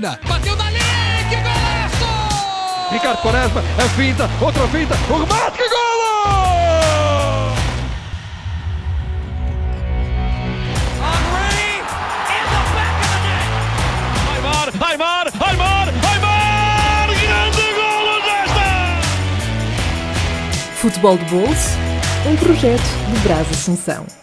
Argentina. Bateu na linha, que golaço! Ricardo Quaresma, a finta, outra finta, o remate, que net. Aymar, Aymar, Aymar, Aymar! Grande golo desta! Futebol de Bolso, um projeto de Brás Assunção.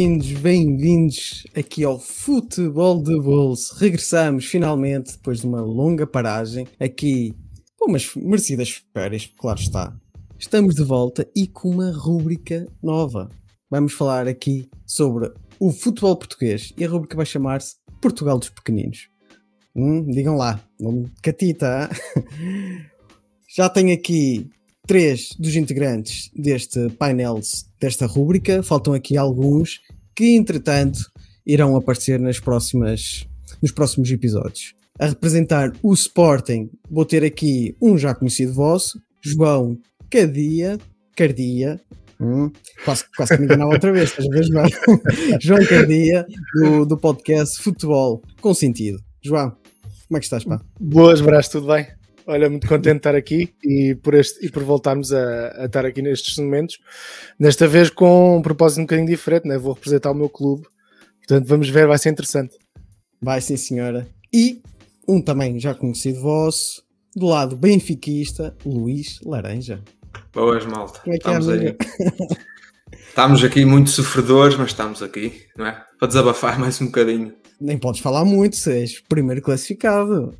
Bem-vindos, bem-vindos aqui ao Futebol de Bolso. Regressamos finalmente depois de uma longa paragem aqui, umas merecidas férias, claro está. Estamos de volta e com uma rúbrica nova. Vamos falar aqui sobre o futebol português e a rúbrica vai chamar-se Portugal dos Pequeninos. Hum, digam lá, nome catita. hein? Já tenho aqui três dos integrantes deste painel desta rúbrica. Faltam aqui alguns que, entretanto, irão aparecer nas próximas, nos próximos episódios. A representar o Sporting, vou ter aqui um já conhecido vosso, João Cadia, Cardia. Hum, quase, quase que me enganava outra vez, estás a ver, João? João Cardia, do, do podcast Futebol com Sentido. João, como é que estás, pá? Boas, Brás, tudo bem? Olha, muito contente de estar aqui e por, este, e por voltarmos a, a estar aqui nestes momentos. Desta vez com um propósito um bocadinho diferente, né? vou representar o meu clube. Portanto, vamos ver, vai ser interessante. Vai sim, senhora. E um também já conhecido vosso, do lado benfiquista, Luís Laranja. Boas, malta. Como é que é, estamos amigo? aí. Estamos aqui muito sofredores, mas estamos aqui, não é? Para desabafar mais um bocadinho. Nem podes falar muito, se és primeiro classificado.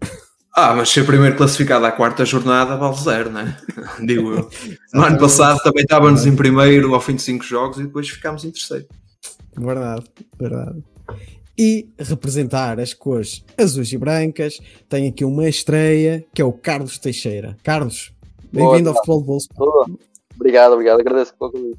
Ah, mas ser primeiro classificado à quarta jornada vale zero, não é? Digo eu. No ano passado também estávamos em primeiro ao fim de cinco jogos e depois ficámos em terceiro. Verdade, verdade. E representar as cores azuis e brancas, tem aqui uma estreia que é o Carlos Teixeira. Carlos, bem-vindo ao Futebol de Bolso. Obrigado, obrigado. Agradeço pelo convite.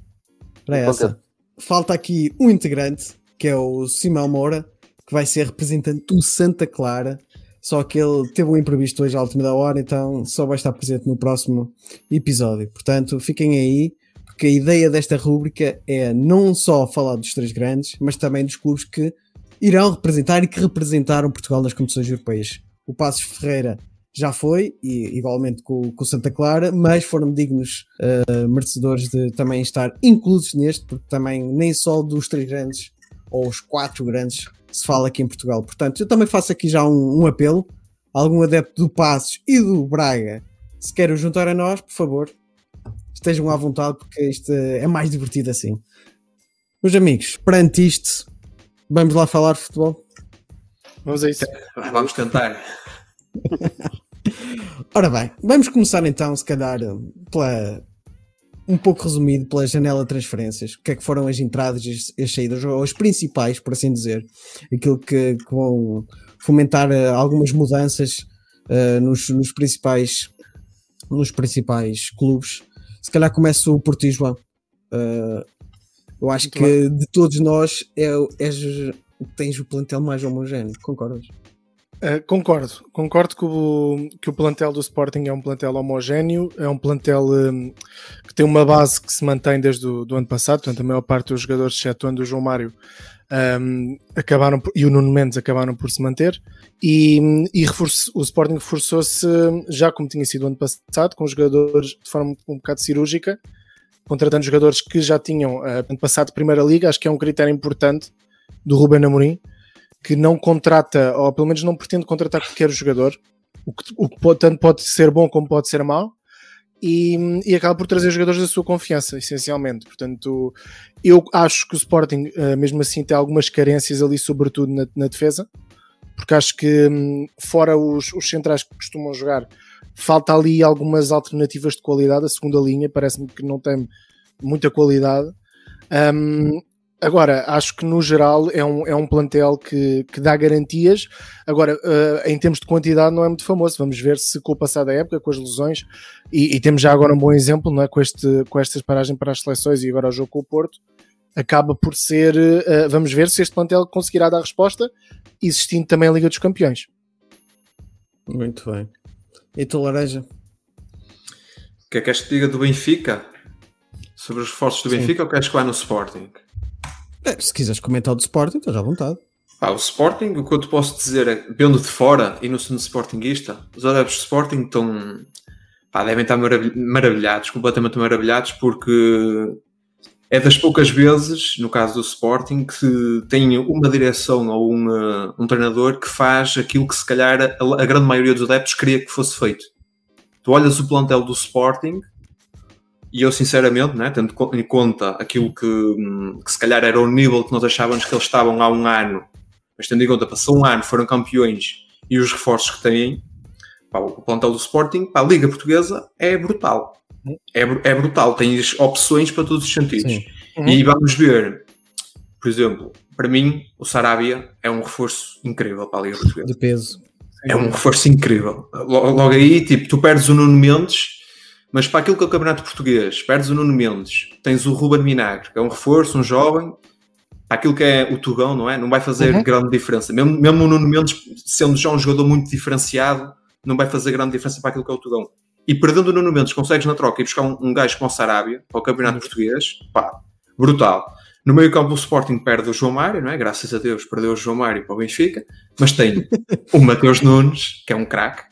Para essa. Falta aqui um integrante, que é o Simão Moura, que vai ser representante do Santa Clara. Só que ele teve um imprevisto hoje à última da hora, então só vai estar presente no próximo episódio. Portanto, fiquem aí, porque a ideia desta rúbrica é não só falar dos três grandes, mas também dos clubes que irão representar e que representaram Portugal nas competições europeias. O Passos Ferreira já foi, e igualmente com, com Santa Clara, mas foram dignos eh, merecedores de também estar inclusos neste, porque também nem só dos três grandes ou os quatro grandes se fala aqui em Portugal. Portanto, eu também faço aqui já um, um apelo a algum adepto do Passos e do Braga, se querem juntar a nós, por favor, estejam à vontade, porque isto é mais divertido assim. Meus amigos, perante isto, vamos lá falar de futebol. Vamos a isso. Vamos tentar. Ora bem, vamos começar então, se calhar, pela. Um pouco resumido pela janela de transferências, o que é que foram as entradas e as- as saídas, ou as principais, por assim dizer, aquilo que, que vão fomentar eh, algumas mudanças eh, nos, nos principais nos principais clubes. Se calhar começa o Porto e João. Eh, eu acho Muito que de todos nós é, és, tens o plantel mais homogéneo, concordas? Uh, concordo, concordo que o, que o plantel do Sporting é um plantel homogéneo, é um plantel um, que tem uma base que se mantém desde o ano passado, portanto a maior parte dos jogadores, excetuando o João Mário, um, acabaram por- e o Nuno Mendes acabaram por se manter. E, e reforço- o Sporting reforçou-se já como tinha sido o ano passado, com jogadores de forma um bocado cirúrgica, contratando jogadores que já tinham uh, passado Primeira Liga, acho que é um critério importante do Ruben Amorim, que não contrata, ou pelo menos não pretende contratar qualquer jogador, o que, o que tanto pode ser bom como pode ser mau, e, e acaba por trazer jogadores da sua confiança, essencialmente. Portanto, eu acho que o Sporting, eh, mesmo assim, tem algumas carências ali, sobretudo na, na defesa, porque acho que, hum, fora os, os centrais que costumam jogar, falta ali algumas alternativas de qualidade. A segunda linha parece-me que não tem muita qualidade. Hum, Agora, acho que no geral é um, é um plantel que, que dá garantias. Agora, eh, em termos de quantidade, não é muito famoso. Vamos ver se com o passar da época, com as lesões, e, e temos já agora um bom exemplo não é? com, este, com estas paragens para as seleções e agora o jogo com o Porto, acaba por ser. eh, vamos ver se este plantel conseguirá dar resposta, existindo também a Liga dos Campeões. Muito bem. E tu, Laranja? O que é que queres que te diga do Benfica? Sobre os reforços do Sim. Benfica ou queres que vá no Sporting? É, se quiseres comentar o do Sporting, estás à vontade. Pá, o Sporting, o que eu te posso dizer é, vendo de fora e não sendo Sportingista, os adeptos do Sporting estão, pá, devem estar maravilh- maravilhados, completamente maravilhados, porque é das poucas vezes, no caso do Sporting, que tem uma direção ou um, eh, um treinador que faz aquilo que se calhar a, a grande maioria dos adeptos queria que fosse feito. Tu olhas o plantel do Sporting e eu sinceramente, né, tendo em conta aquilo que, hum, que se calhar era o nível que nós achávamos que eles estavam há um ano, mas tendo em conta, passou um ano, foram campeões e os reforços que têm, pá, o plantel do Sporting, pá, a Liga Portuguesa é brutal. É, bru- é brutal, tens opções para todos os sentidos. Uhum. E vamos ver, por exemplo, para mim, o Sarabia é um reforço incrível para a Liga Portuguesa. De peso. É um reforço incrível. Lo- Logo aí, tipo, tu perdes o Nuno Mendes, mas para aquilo que é o Campeonato Português, perdes o Nuno Mendes, tens o Ruben Minagre, que é um reforço, um jovem, para aquilo que é o Tugão, não é? Não vai fazer Uhum. grande diferença. Mesmo, mesmo o Nuno Mendes, sendo já um jogador muito diferenciado, não vai fazer grande diferença para aquilo que é o Tugão. E perdendo o Nuno Mendes, consegues na troca e buscar um, um gajo como o Sarabia, para o Campeonato Português, pá, brutal. No meio campo o Sporting perde o João Mário, não é? Graças a Deus perdeu o João Mário para o Benfica, mas tem o Mateus Nunes, que é um craque,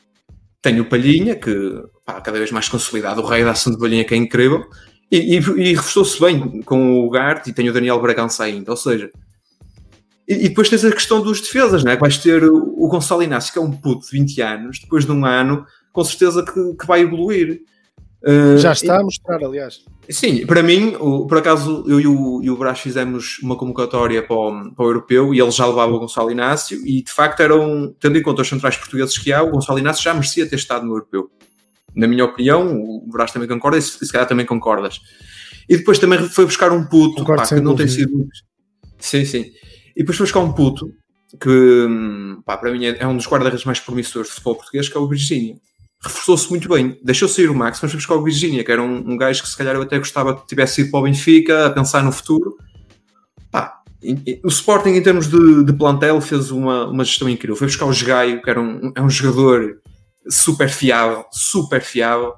tem o Palhinha, que pá, cada vez mais consolidado, o rei da ação de Palhinha, que é incrível, e, e, e reforçou-se bem com o Gart e tem o Daniel Bragança ainda, ou seja, e, e depois tens a questão dos defesas, é? Que vais ter o, o Gonçalo Inácio, que é um puto de 20 anos, depois de um ano, com certeza que, que vai evoluir. Uh, Já está a mostrar, aliás. Sim, para mim, o- por acaso, eu e o, e o Brás fizemos uma convocatória para o, para o europeu e ele já levava o Gonçalo Inácio e de facto eram, tendo em conta os centrais portugueses que há, o Gonçalo Inácio já merecia ter estado no europeu. Na minha opinião, o Brás também concorda e se, se calhar também concordas. E depois também foi buscar um puto Concordo pá, que não tem sido. Sim, sim. E depois foi buscar um puto que, hum, pá, para mim, é, é um dos guarda-redes mais promissores de futebol português, que é o Virgínia reforçou-se muito bem. Deixou sair o Max, mas foi buscar o Virginia, que era um, um gajo que se calhar eu até gostava que tivesse ido para o Benfica, a pensar no futuro. Pá, o Sporting, em termos de, de plantel, fez uma, uma gestão incrível. Foi buscar o Gaio, que era um, é um jogador super fiável, super fiável.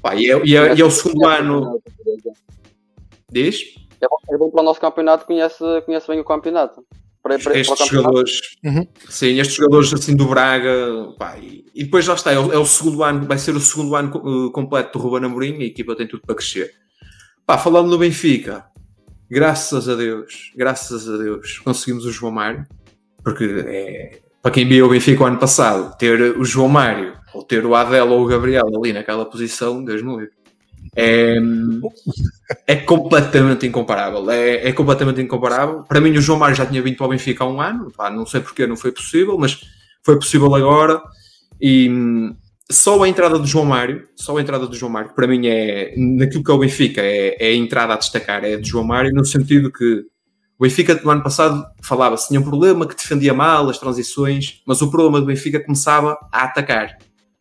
Pá, e, é, e é- e é o segundo ano. Diz? É bom, é bom para o nosso campeonato, conhece, conhece bem o campeonato. Para, para, para o estes campeonato. jogadores, Uhum. sim, estes jogadores assim do Braga, pá, e, e depois lá está, é o, é o segundo ano, vai ser o segundo ano uh, completo do Ruben Amorim, a equipa tem tudo para crescer. Pá, falando no Benfica, graças a Deus, graças a Deus, conseguimos o João Mário, porque é, para quem viu o Benfica o ano passado, ter o João Mário, ou ter o Adel ou o Gabriel ali naquela posição, Deus me livre. É, é completamente incomparável. É, é completamente incomparável. Para mim, o João Mário já tinha vindo para o Benfica há um ano. Pá, não sei porque não foi possível, mas foi possível agora. E só a entrada do João Mário, só a entrada do João Mário, para mim é naquilo que é o Benfica, é, é a entrada a destacar, é de João Mário, no sentido que o Benfica no ano passado falava-se tinha um problema que defendia mal as transições, mas o problema do Benfica começava a atacar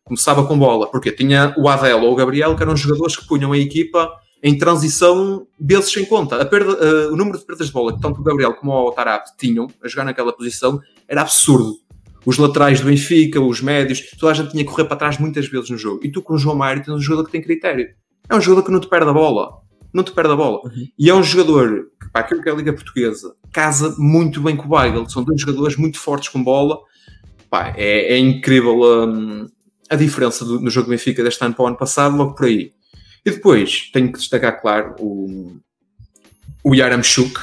começava com bola, porque tinha o Adel ou o Gabriel, que eram jogadores que punham a equipa em transição vezes sem conta. A perda, uh, o número de perdas de bola que tanto o Gabriel como o Tarap tinham a jogar naquela posição era absurdo. Os laterais do Benfica, os médios, toda a gente tinha que correr para trás muitas vezes no jogo. E tu com o João Mário tens um jogador que tem critério. É um jogador que não te perde a bola. Não te perde a bola. E é um jogador que, para aquilo que é a Liga Portuguesa, casa muito bem com o Weigl. São dois jogadores muito fortes com bola. Pá, é, é incrível hum, a diferença do, no jogo Benfica deste ano para o ano passado, logo por aí. E depois, tenho que destacar, claro, o, o Yaramchuk.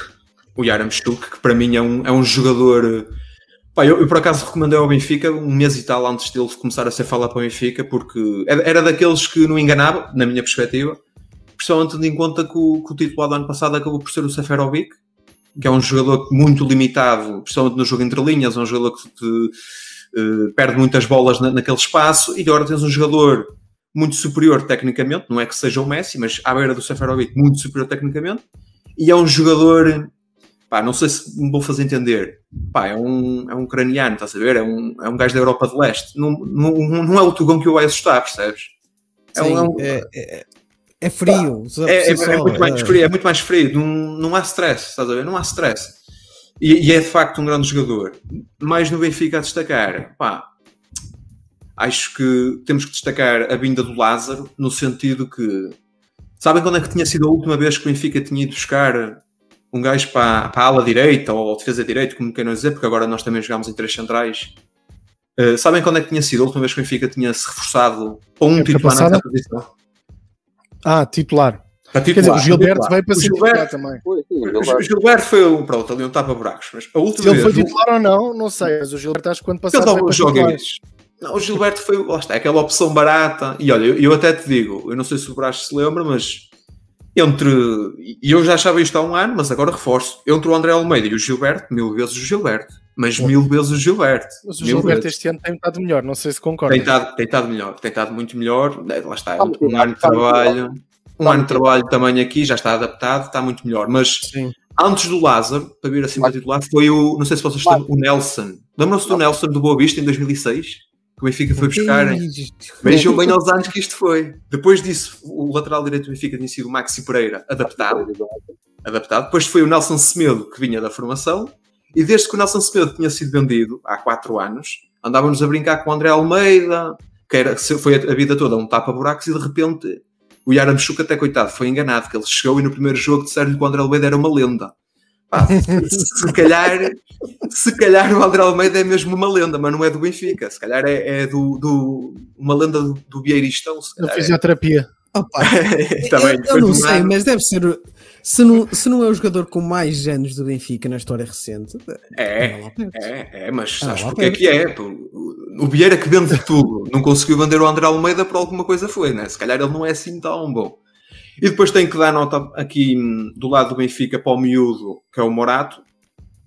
O Yaramchuk, que para mim é um, é um jogador... Pá, eu, eu, por acaso recomendei ao Benfica um mês e tal antes dele começar a ser falado para o Benfica, porque era, era daqueles que não enganava, na minha perspectiva, principalmente tendo em conta que o, que o titular do ano passado acabou por ser o Seferovic, que é um jogador muito limitado, principalmente no jogo entre linhas, é um jogador que te, uh, perde muitas bolas na, naquele espaço, e agora tens um jogador muito superior tecnicamente, não é que seja o Messi, mas à beira do Seferovic, muito superior tecnicamente, e é um jogador, pá, não sei se me vou fazer entender, pá, é um, é um ucraniano, estás a ver? É um, é um gajo da Europa de Leste, não, não, não é o Tugão que o vai assustar, percebes? É, Sim, um, é, é, é, frio. É, é, muito mais frio, é muito mais frio, não, não há stress, estás a ver? Não há stress. E, e, é de facto um grande jogador. Mais no Benfica a destacar, pá, acho que temos que destacar a vinda do Lázaro, no sentido que sabem quando é que tinha sido a última vez que o Benfica tinha ido buscar um gajo para, para a ala direita ou defesa direita, como não dizer, porque agora nós também jogámos em três centrais. Uh, sabem quando é que tinha sido a última vez que o Benfica tinha se reforçado para um Época titular nessa posição? Ah, titular. Para Quer dizer, o Gilberto titular. veio para O ser Gilberto- titular também. Foi, sim, O Gilberto. Gilberto foi um, pronto, ali um tapa-buracos, mas a última Se ele foi vez. o- titular ou não, não sei, mas o Gilberto acho que quando passado ele veio para joga. Não, o Gilberto foi, lá está, aquela opção barata. E olha, eu, eu até te digo, eu não sei se o Brás se lembra, mas entre. E eu já achava isto há um ano, mas agora reforço. Entre o André Almeida e o Gilberto, mil vezes o Gilberto. Mas mil vezes o Gilberto. Mas o Gilberto vezes. este ano tem estado melhor, não sei se concorda. Tem estado, melhor, tem estado muito melhor. É, Lá está, é um, muito melhor, ano de trabalho. Um ano de trabalho também aqui, já está adaptado, está muito melhor. Mas Sim. antes do Lázaro, para vir assim para Mas- titular, foi o, não sei se vocês estão, o Nelson. Lembram-se do Nelson do Boa Vista em 2006? Que o Benfica foi buscar. Vejam bem aos anos que isto foi. Depois disso, o lateral direito do Benfica tinha sido o Maxi Pereira, adaptado. adaptado. Depois foi o Nelson Semedo, que vinha da formação. E desde que o Nelson Semedo tinha sido vendido, há 4 anos, andávamos a brincar com o André Almeida, que era, foi a vida toda um tapa-buracos, e de repente o Yaramchuk, até coitado, foi enganado, que ele chegou e no primeiro jogo disseram-lhe que o André Almeida era uma lenda. Pá, se calhar, se calhar o André Almeida é mesmo uma lenda, mas não é do Benfica. Se calhar é, é do, do- uma lenda do, do Na calhar é. fisioterapia. Opa, Também, eu, eu depois não sei, ano. mas deve ser. Se não, se não é o jogador com mais anos do Benfica na história recente, É, perto. É, é, mas sabes porque é que é? O Vieira que vende tudo, não conseguiu vender o André Almeida por alguma coisa foi, né? Se calhar ele não é assim tão bom. E depois tenho que dar nota aqui hum, do lado do Benfica para o miúdo, que é o Morato,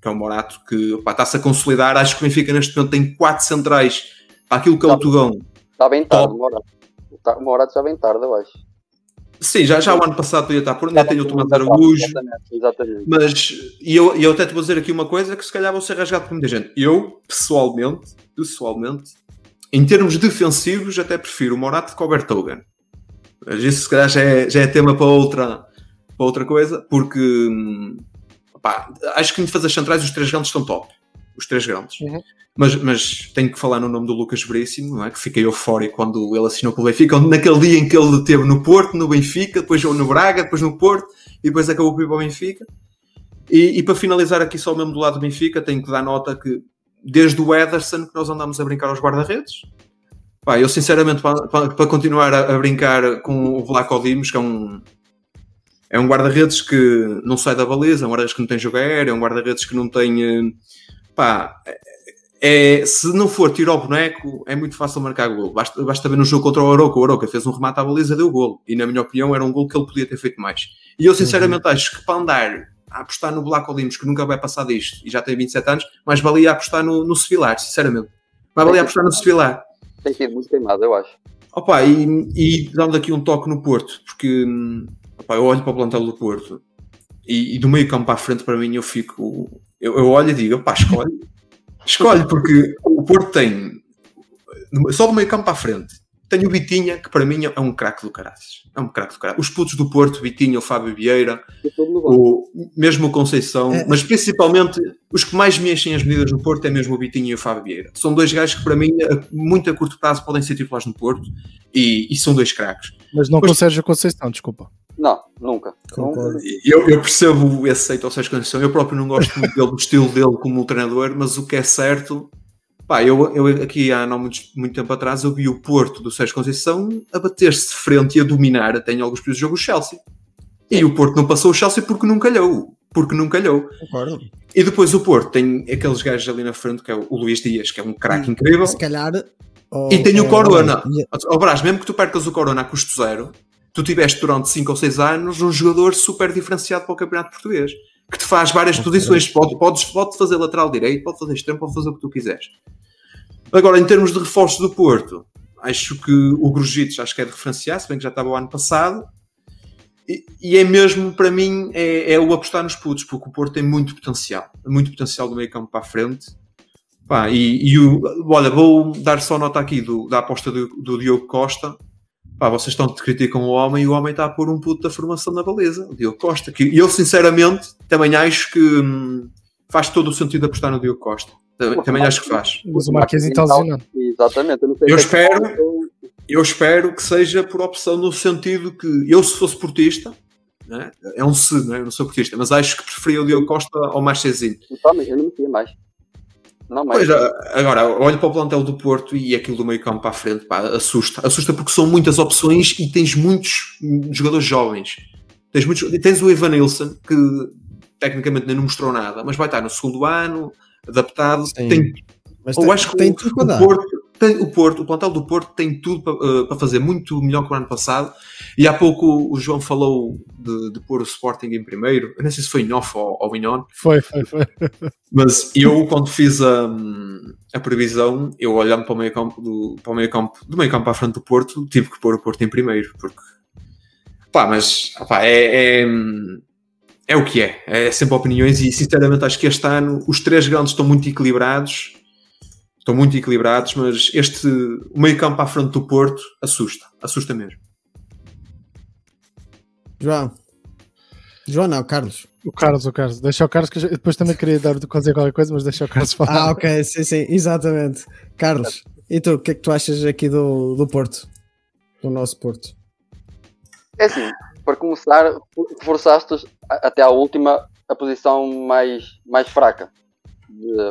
que é o Morato que está-se a consolidar. Acho que o Benfica neste momento tem quatro centrais para aquilo que é o Tá. Tugão. Está bem tarde, o Morato. Tá- O Morato já bem tarde, eu acho. Sim, já, já o ano passado podia estar por onde tem o Tomás Araújo. Exatamente, exatamente. Mas, e eu, eu até te vou dizer aqui uma coisa que se calhar vou ser rasgado por muita gente. Eu, pessoalmente, pessoalmente, em termos defensivos, até prefiro o Morato que o Bertogan. Mas isso se calhar já é, já é tema para outra, para outra coisa, porque hum, pá, acho que em defesas centrais os três grandes estão top. Os três grandes. Uhum. Mas, mas tenho que falar no nome do Lucas Veríssimo, é? Que fiquei eufórico quando ele assinou com o Benfica, naquele dia em que ele esteve no Porto, no Benfica, depois no Braga, depois no Porto, e depois acabou por ir para o Benfica. E, e para finalizar aqui só mesmo do lado do Benfica, tenho que dar nota que desde o Ederson que nós andamos a brincar aos guarda-redes. Pá, eu sinceramente, para, para- para continuar a, a brincar com o Vlaco Dimos, que é um, é um guarda-redes que não sai da baliza, é um guarda-redes que não tem jogo aéreo, é um guarda-redes que não tem. eh, Pá, é, se não for tiro ao boneco, é muito fácil marcar gol. Basta, basta ver no jogo contra o Oroca. O Oroca fez um remate à baliza, deu gol. E na minha opinião, era um gol que ele podia ter feito mais. E eu sinceramente acho que para andar a apostar no Black Olimos, que nunca vai passar disto, e já tem 27 anos, mais valia apostar no, no Sevilar, sinceramente. Mais valia apostar no Sevilar. Tem sido muito queimado, eu acho. Opa, e, e dando aqui um toque no Porto, porque opa, eu olho para o plantel do Porto e, e do meio campo para a frente, para mim, eu fico. Eu, eu olho e digo, pá, escolhe. Escolhe, porque o Porto tem. Só do meio campo para a frente. Tem o Vitinha, que para mim é um craque do caraças. É um craque do caraças. Os putos do Porto, Vitinha, o Fábio Vieira, E o, mesmo o Conceição, É. mas principalmente os que mais me enchem as medidas no Porto é mesmo o Vitinho e o Fábio Vieira. São dois gajos que para mim, a muito a curto prazo, podem ser titulares no Porto e, e são dois craques. Mas não Pois- com o Sérgio Conceição, desculpa. Não, nunca. E Eu, eu percebo esse aceito ao Sérgio Conceição, eu próprio não gosto muito dele, do estilo dele como treinador, mas o que é certo, pá, eu, eu aqui há não muito, muito tempo atrás eu vi o Porto do Sérgio Conceição a bater-se de frente e a dominar até em alguns períodos de jogo o Chelsea. E o Porto não passou o Chelsea porque não calhou. Porque não calhou. Concordo. E depois o Porto tem aqueles gajos ali na frente, que é o Luís Dias, que é um craque incrível. Se calhar. oh, E tem o oh, Corona. Ó Brás, mesmo que tu percas o Corona a custo zero, tu tiveste durante 5 ou 6 anos um jogador super diferenciado para o Campeonato Português, que te faz várias posições. Pode, podes, pode fazer lateral direito, pode fazer extremo, pode fazer o que tu quiseres. Agora, em termos de reforços do Porto, acho que o Grujitos acho que é de referenciar, se bem que já estava o ano passado. E, e é mesmo, para mim, é, é o apostar nos putos, porque o Porto tem muito potencial. Muito potencial do meio campo para a frente. Pá, e, e o, olha, vou dar só nota aqui do- da aposta do, do Diogo Costa. Pá, vocês estão te criticam o homem e o homem está a pôr um puto da formação na beleza, o Diogo Costa. Que, e eu, sinceramente, também acho que hum, faz todo o sentido apostar no Diogo Costa. Também, também acho que faz. Mas o Marquinhos está lesionado. Exatamente. Eu, não sei Eu é espero-. Eu espero que seja por opção no sentido que eu, se fosse portista, né, é um se, né, eu não sou portista, mas acho que preferia o Diogo Costa ao Marchezinho. Eu não metia mais. Não mais. Pois, agora, olho para o plantel do Porto e aquilo do meio campo para a frente, pá, assusta. Assusta porque são muitas opções e tens muitos jogadores jovens. Tens, muitos, tens o Evan Nilsson, que tecnicamente nem não mostrou nada, mas vai estar no segundo ano, adaptado. Sim. Tem, Mas tem, acho que tem o, tudo para o dar. Porto, tem, o Porto, o plantel do Porto tem tudo para, eh, para fazer muito melhor que o ano passado. E há pouco o João falou de, de pôr o Sporting em primeiro. Eu não sei se foi em off ou, ou em on, Foi, foi, foi. mas eu, quando fiz a, a previsão, eu olhando para o meio campo do, para o meio campo, do meio campo para a frente do Porto, tive que pôr o Porto em primeiro, porque pá, mas pá, é, é, é o que é, é sempre opiniões e sinceramente acho que este ano os três grandes estão muito equilibrados, estão muito equilibrados, mas este o meio campo à frente do Porto assusta, assusta mesmo. João. João não, Carlos. O Carlos, o Carlos. Deixa o Carlos, que eu depois também queria dar de fazer qualquer coisa, mas deixa o Carlos falar. Ah, ok, sim, sim, exatamente. Carlos, e tu, o que é que tu achas aqui do, do Porto? Do nosso Porto? É assim, para começar, forçaste até à última a posição mais, mais fraca.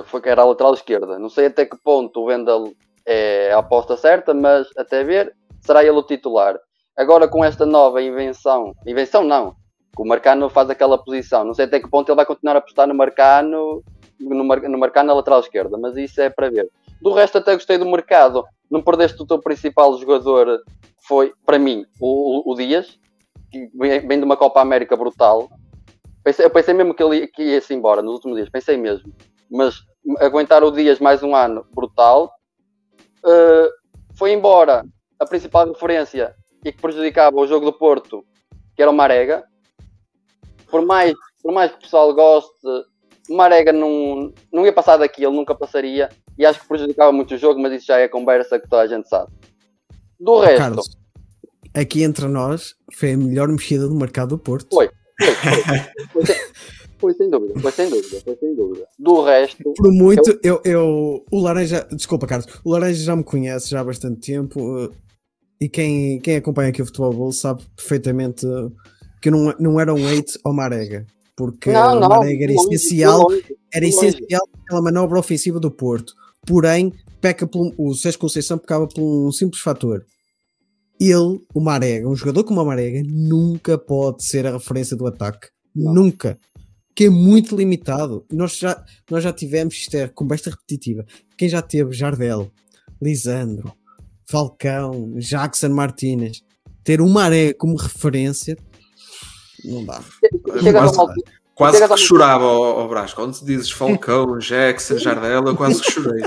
Foi que era a lateral esquerda. Não sei até que ponto o Wendel é a aposta certa, mas até ver, será ele o titular. Agora com esta nova invenção, invenção não, que o Marcano faz aquela posição. Não sei até que ponto ele vai continuar a apostar no Marcano, no, Mar- no Marcano na lateral esquerda, mas isso é para ver. Do resto até gostei do mercado. Não perdeste o teu principal jogador, foi, para mim, o, o- Dias, que vem, de uma Copa América brutal. Pensei, eu pensei mesmo que ele que ia-se embora nos últimos dias, pensei mesmo. Mas aguentar o Dias mais um ano brutal. Uh, foi embora a principal referência e que prejudicava o jogo do Porto, que era o Marega. Por mais, por mais que o pessoal goste, o Marega não, não ia passar daquilo, nunca passaria. E acho que prejudicava muito o jogo, mas isso já é conversa que toda a gente sabe. Do resto, Carlos, aqui entre nós, foi a melhor mexida do mercado do Porto. Foi. foi, foi, foi, sem, dúvida, foi sem dúvida, foi sem dúvida. Do resto, Por muito, eu, eu, o Laranja, desculpa Carlos, o Laranja já me conhece já há bastante tempo uh, e quem, quem acompanha aqui o Futebol Bowl sabe perfeitamente que eu não, não era um hate ao Marega, porque não, o Marega era longe, essencial, longe, era longe. essencial aquela manobra ofensiva do Porto, porém peca pelo, o Sérgio Conceição pecava por um simples fator. Ele, o Marega, um jogador como o Marega, nunca pode ser a referência do ataque. Não. Nunca. Que é muito limitado. Nós já, nós já tivemos, isto é conversa repetitiva. Quem já teve Jardel, Lisandro, Falcão, Jackson Martínez, ter o Maré como referência, não dá. Chegas a Quase- uma altura- Quase Chegas que chorava ao, ao Brás. Quando dizes Falcão, Jackson, Jardel, eu quase que chorei.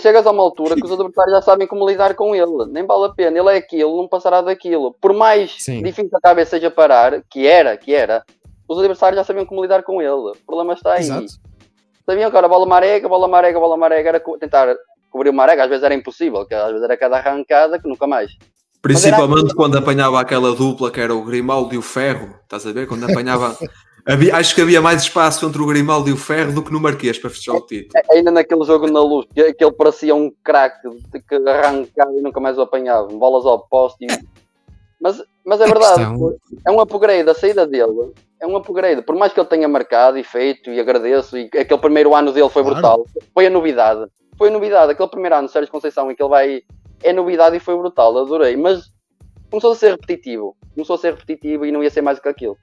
Chegas a uma altura que os adversários já sabem como lidar com ele. Nem vale a pena. Ele é aquilo, não passará daquilo. Por mais Sim. difícil que a cabeça seja parar, que era, que era, os adversários já sabiam como lidar com ele. O problema está aí. Exato. Sabiam que era bola marega, bola marega, bola marega, era co- tentar cobrir o marega, às vezes era impossível, que às vezes era cada arrancada que nunca mais. Principalmente quando apanhava aquela dupla que era o Grimaldo e o Ferro. Estás a ver? Quando apanhava. havia- acho que havia mais espaço entre o Grimaldo e o Ferro do que no Marquês para fechar o título. É- Ainda naquele jogo na luz, que, que ele parecia um craque de que arrancava e nunca mais o apanhava, bolas ao poste. e- Mas, mas é A verdade, questão- é um upgrade, a saída dele é um upgrade. Por mais que ele tenha marcado e feito, e agradeço, e aquele primeiro ano dele foi Claro. brutal, foi a novidade. Foi a novidade, aquele primeiro ano, Sérgio Conceição, em que ele vai. É novidade e foi brutal, adorei. Mas começou a ser repetitivo, começou a ser repetitivo e não ia ser mais do que aquilo.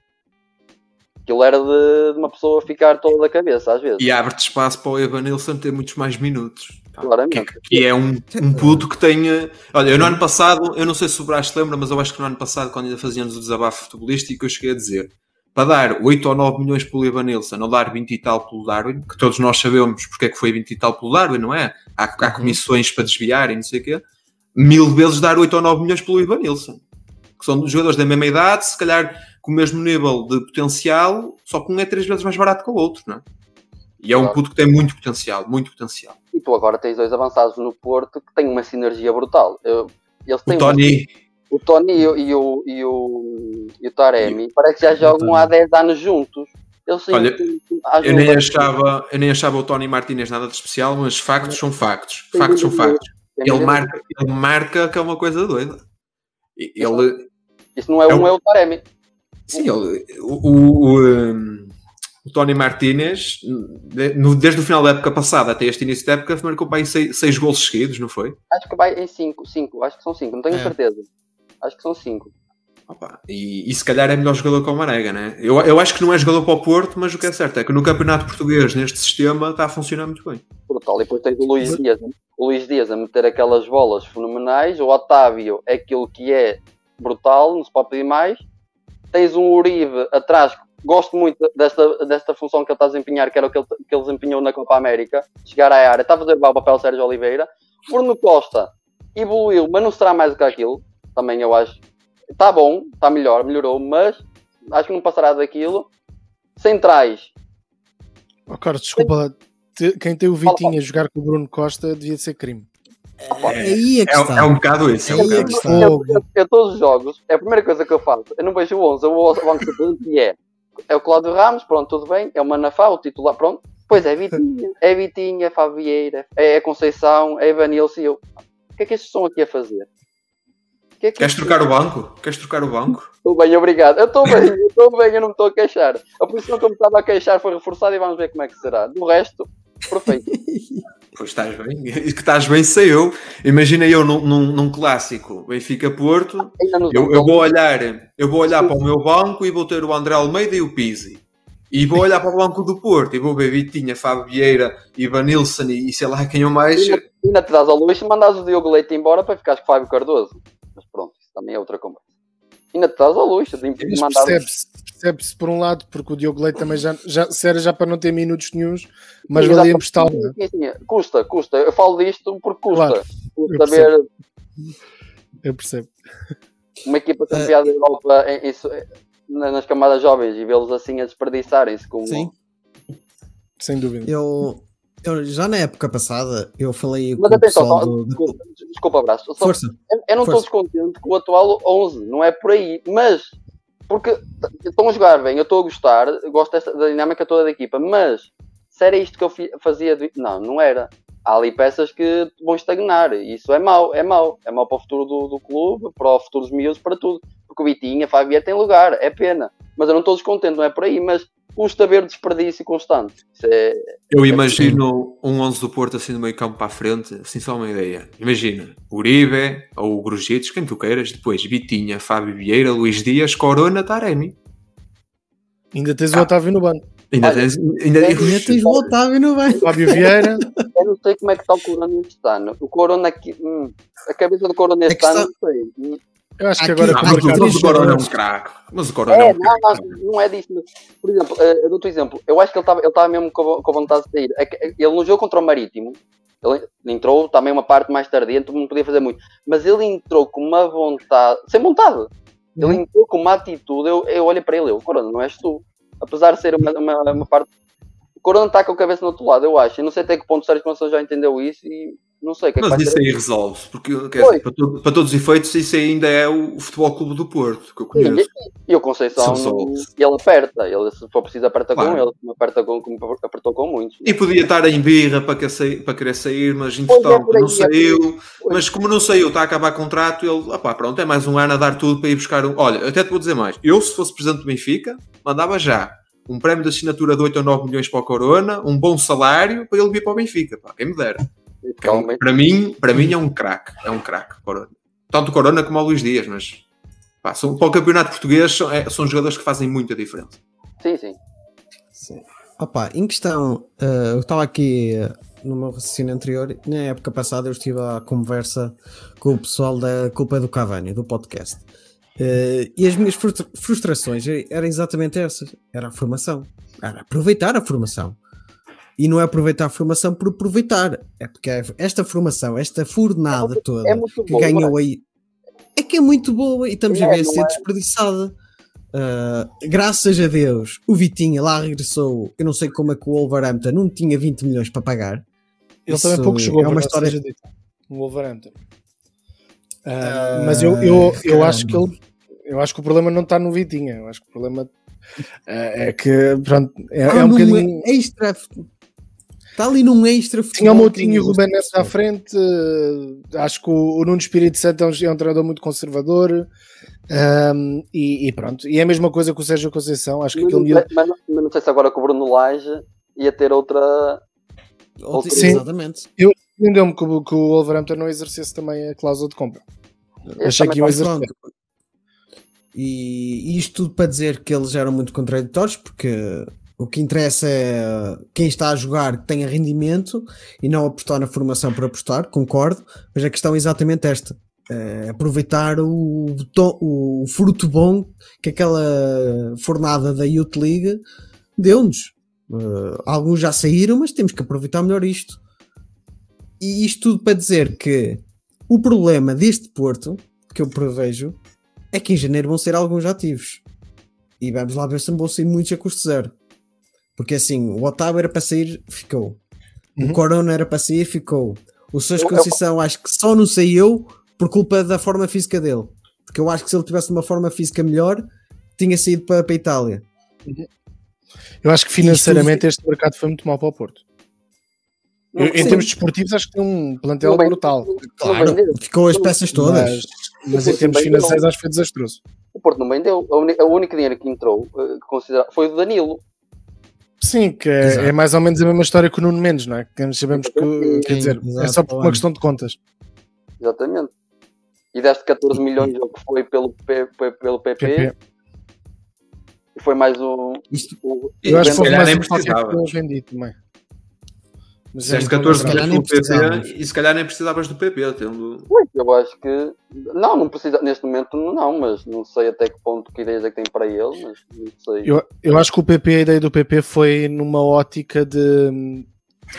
Aquilo era de, de uma pessoa ficar toda da cabeça, às vezes. E abre-te espaço para o Evanilson ter muitos mais minutos. Claramente. Que, que é um, um puto que tenha. Olha, eu no ano passado, eu não sei se o Brás se lembra, mas eu acho que no ano passado, quando ainda fazíamos o desabafo futebolístico, eu cheguei a dizer para dar 8 ou 9 milhões pelo Evanilson, não dar 20 e tal pelo Darwin, que todos nós sabemos porque é que foi 20 e tal pelo Darwin, não é? Há, há Uhum. comissões para desviar e não sei o quê. Mil vezes dar 8 ou 9 milhões pelo Evanilson. Que são jogadores da mesma idade, se calhar com o mesmo nível de potencial, só que um é três vezes mais barato que o outro, não é? E é um puto que tem muito potencial, muito potencial. E tu agora tens dois avançados no Porto que têm uma sinergia brutal. Eu- eles têm O Tony, uma- o Tony e o, e o, e o, e o Taremi parece que já jogam há Taremi. 10 anos juntos. Eu, Olha, Eu nem, achava, eu nem achava o Tony Martinez nada de especial, mas factos são factos. Factos são factos. Ele marca, ele marca que é uma coisa doida. E- Ele, Isso não é é um, é o Taremi. sim, ele, o, o, o, um, o Tony Martinez, desde o final da época passada até este início da época, marcou aí seis, seis golos seguidos, não foi? Acho que vai em 5, 5, acho que são 5, não tenho É. certeza. Acho que são 5. Opa, e, e se calhar é melhor jogador que o Marega, né? Eu, eu acho que não é jogador para o Porto, mas o que é certo é que no campeonato português, neste sistema, está a funcionar muito bem. Brutal. E depois tens o Luís Dias, né? o Luís Dias a meter aquelas bolas fenomenais, o Otávio é aquilo que é brutal, não se pode pedir mais. Tens um Uribe atrás, gosto muito desta, desta função que ele está a desempenhar, que era o que ele, que ele desempenhou na Copa América, chegar à área, está a fazer bem o papel Sérgio Oliveira. Bruno Costa evoluiu, mas não será mais do que aquilo, também eu acho. Está bom, está melhor, melhorou, mas acho que não passará daquilo. Centrais, Oh, Carlos, desculpa Quem tem o Vitinho a jogar com o Bruno Costa devia ser crime. Aí é que É, está. é um bocado isso. É um é bocado isso. Fogo. Eu, eu todos os jogos, é a primeira coisa que eu faço. Eu não vejo o 11, eu vou ao banco e é. É o Cláudio Ramos, pronto, tudo bem. É o Manafá, o titular, pronto. Pois é, Vitinha, é Vitinha, é Fábio Vieira, é Conceição, é Evanilson e eu. O que é que estes estão aqui a fazer? Que é que Queres trocar o banco? Queres trocar o banco? Estou bem, obrigado. Eu estou bem, eu estou bem, eu não me estou a queixar. A posição que eu me estava a queixar foi reforçada e vamos ver como é que será. Do resto, perfeito. Pois estás bem. E que estás bem sei eu. Imagina eu num, num, num clássico Benfica-Porto. Nos Eu, eu vou olhar, eu vou olhar para o meu banco e vou ter o André Almeida e o Pizzi. E vou olhar para o banco do Porto e vou ver Vitinha, Fábio Vieira, Ivanilson e, e sei lá quem eu mais. Ainda, ainda te dás ao luxo e mandas o Diogo Leite embora para ficares com o Fábio Cardoso. Mas pronto, isso também é outra conversa. Ainda te dás ao luxo de mandar. percebe-se percebe por um lado, porque o Diogo Leite também já, já se era já para não ter minutos nenhums, mas valia exatamente. emprestá-lo. é? Custa, custa. Eu falo disto porque custa. Claro, custa eu percebo. ver Eu percebo. uma equipa campeã da Europa em- em- na- nas camadas jovens e vê-los assim a desperdiçarem-se como. Sim. Sem dúvida. Eu, eu já na época passada eu falei com Mas o atenção, pessoal só- do, desculpa, desculpa abraço. Só- Força. Eu, eu não estou descontente com o atual 11, não é por aí, mas porque estão a jogar bem, eu estou a gostar, gosto desta, da dinâmica toda da equipa, mas se era isto que eu fazia, de- não, não era. Há ali peças que vão estagnar, e isso é mau, é mau, é mau para o futuro do, do clube, para o futuro dos miúdos, para tudo. Porque o Vitinha, a Fabier tem lugar, é pena, mas eu não estou descontente, não é por aí, mas custa ver desperdício constante. Isso é, Eu imagino um 11 do Porto assim no meio campo para a frente, assim só uma ideia. Imagina, Uribe ou o Grujitos, quem tu queiras, depois Vitinha, Fábio Vieira, Luís Dias, Corona, Taremi. Ainda tens Ah. o Otávio no banco. Ainda Olha, tens. Ainda, é- Ainda tens o Otávio, não vai? Fábio Vieira, eu não sei como é que está o Corona este ano. O Corona aqui, hum, a cabeça do Corona este É ano, está- não sei. Eu acho que agora Ah, o mas, o- Corona é um craque. Mas o Corona é, É, um não, craque. não, não é disso. Mas, por exemplo, eh, eu dou-te um exemplo. Eu acho que ele estava ele estava mesmo com, com vontade de sair. É que, eh, ele no jogo contra o Marítimo, ele entrou também uma parte mais tardia, então não podia fazer muito. Mas ele entrou com uma vontade, sem vontade. Ele Uhum. entrou com uma atitude. Eu, eu olhei para ele, eu, Corona, não és tu. Apesar de ser uma, uma, uma parte. O Corona está com a cabeça no outro lado, eu acho. Eu não sei até que ponto o Sérgio Conceição já entendeu isso e não sei o que é que Mas isso aí resolve, porque dizer, para, todo- para todos os efeitos, isso ainda é o, o Futebol Clube do Porto, que eu Sim, conheço. e, e o Conceição, não- ele aperta. Ele, se for preciso, aperta Claro. com ele. Não aperta com, como apertou com muitos. E podia estar em birra para, que sair- para querer sair, mas é, entretanto não é aí. saiu. Mas como não saiu, está a acabar contrato, ele, opá, pronto, é mais um ano a dar tudo para ir buscar um. Olha, até te vou dizer mais. Eu, se fosse presidente do Benfica, mandava já um prémio de assinatura de 8 ou 9 milhões para o Corona, um bom salário para ele vir para o Benfica. Pá, quem me dera. É para, mim, para mim é um craque. É um craque, Corona. Tanto o Corona como o Luís Dias, mas pá, são, para o campeonato português são, é- são jogadores que fazem muita diferença. Sim, sim. Sim. Opa, em questão, eh, eu estava aqui eh, no meu raciocínio anterior, na época passada eu estive à conversa com o pessoal da Culpa do Cavani, do podcast. Eh, e as minhas frustra- frustrações eram exatamente essas: era a formação, era aproveitar a formação. E não é aproveitar a formação por aproveitar, é porque esta formação, esta fornada toda É que bom. ganhou aí é que é muito boa e estamos a É, ver não ser é? desperdiçada. Uh, graças a Deus, o Vitinha lá regressou. Eu não sei como é que o Wolverhampton não tinha 20 milhões para pagar. Ele Isso também pouco chegou, é uma história- dita. O Wolverhampton. Ah, mas eu, eu, eu caramba. acho que ele. Eu acho que o problema não está no Vitinha. Eu acho que o problema É é que, pronto, é, é um num bocadinho. extra. Está ali num extra futebol. Tinha o Moutinho e o que Ruben Neves à frente. eh, Acho que o, o Nuno Espírito Santo é um, é um treinador muito conservador. ehm, e, e pronto. E é a mesma coisa com o Sérgio Conceição. Acho que aquele não miúdo. sei- mas não- mas não sei se agora com o Bruno Lage ia ter outra. Outra- Sim. Exatamente. Surpreendeu-me que, o- que o Wolverhampton não exercesse também a cláusula de compra. Achei que Mas exercer. e isto tudo para dizer que eles eram muito contraditórios, porque o que interessa é quem está a jogar que tenha rendimento e não apostar na formação por apostar, concordo, mas a questão é exatamente esta. é aproveitar o, o fruto bom que aquela fornada da Youth League deu-nos. Eh, alguns já saíram, mas temos que aproveitar melhor isto. E isto tudo para dizer que o problema deste Porto, que eu prevejo, é que em janeiro vão ser alguns ativos. E vamos lá ver se não vão sair muitos a custo zero. Porque assim, o Otávio era para sair, ficou. Uhum. O Corona era para sair, ficou. O Sérgio Eu- eu- Conceição acho que só não saiu por culpa da forma física dele. Porque eu acho que se ele tivesse uma forma física melhor, tinha saído para, para a Itália. Eu acho que financeiramente este mercado foi muito mal para o Porto. Eu- em termos desportivos, acho que tem um plantel Não brutal. não Claro, ficou as peças todas. Mas, mas em Porto termos financeiros, acho que foi desastroso. O Porto não vendeu. A único dinheiro que entrou eh, foi o do Danilo. Sim, que é, é mais ou menos a mesma história que o Nuno Mendes, não é? Que sabemos que, Sim, quer dizer, é só por uma questão de contas. Exatamente. E deste 14 milhões ao que foi pelo, P- pelo PP, PP. e foi mais um. Isto, o- Eu acho que foi mais um qualquer precisava. que eu vendi também. Mas é muito 14 lembrado. calhar milhões nem pelo PP e se calhar nem precisavas do PP, tendo. Pois, Eu acho que. Não, não precisa. Neste momento não, mas não sei até que ponto que ideias é que tem para ele, mas não sei. Eu, eu acho que o PP, a ideia do PP foi numa ótica de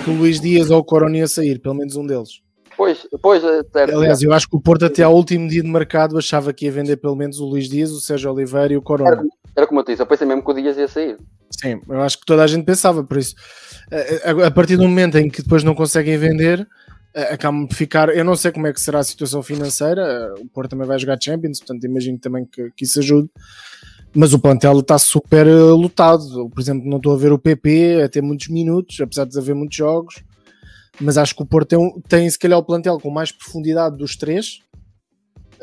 que o Luís Dias ou o Corona ia sair, pelo menos um deles. Pois, pois, é certo. Aliás, eu acho que o Porto até ao último dia de mercado achava que ia vender pelo menos o Luís Dias, o Sérgio Oliveira e o Corona. Era como eu disse, eu pensei mesmo que o Dias ia sair. Sim, eu acho que toda a gente pensava por isso. A, a- partir do momento em que depois não conseguem vender, acabam por ficar. Eu não sei como é que será a situação financeira. O Porto também vai jogar Champions, portanto imagino também que, que isso ajude. Mas o plantel está super eh, lotado. Por exemplo, não estou a ver o PP a ter muitos minutos, apesar de haver muitos jogos. Mas acho que o Porto tem, um- tem se calhar o plantel com mais profundidade dos três,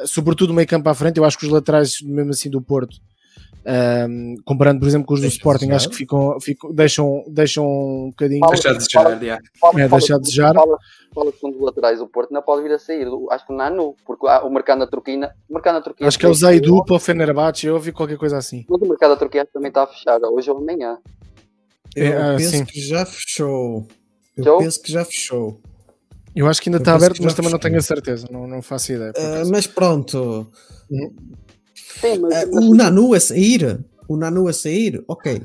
sobretudo o meio campo à frente. Eu acho que os laterais, mesmo assim, do Porto, ahm, comparando, por exemplo, com os do Deixa Sporting, desejar. acho que ficam, ficam- deixam, deixam um bocadinho. Fala- Deixar de desejar. Fala, É, fala- deixar de desejar. Fala, fala que um dos laterais do Porto não pode vir a sair. Acho que o Nanu, porque há- o mercado na Turquia. O mercado na Turquia Acho que é o Zaidu para o Fenerbahçe. Eu ouvi qualquer coisa assim. Mas o mercado da Turquia também está a fechar, hoje ou amanhã. eu É, penso sim. que já fechou. Eu Fechou? penso que já fechou. Eu acho que ainda Eu está aberto, mas também não fechou. tenho a certeza. Não, não faço ideia. acaso. mas pronto, Sim, mas, mas- o Nanu a sair, o Nanu a sair, ok.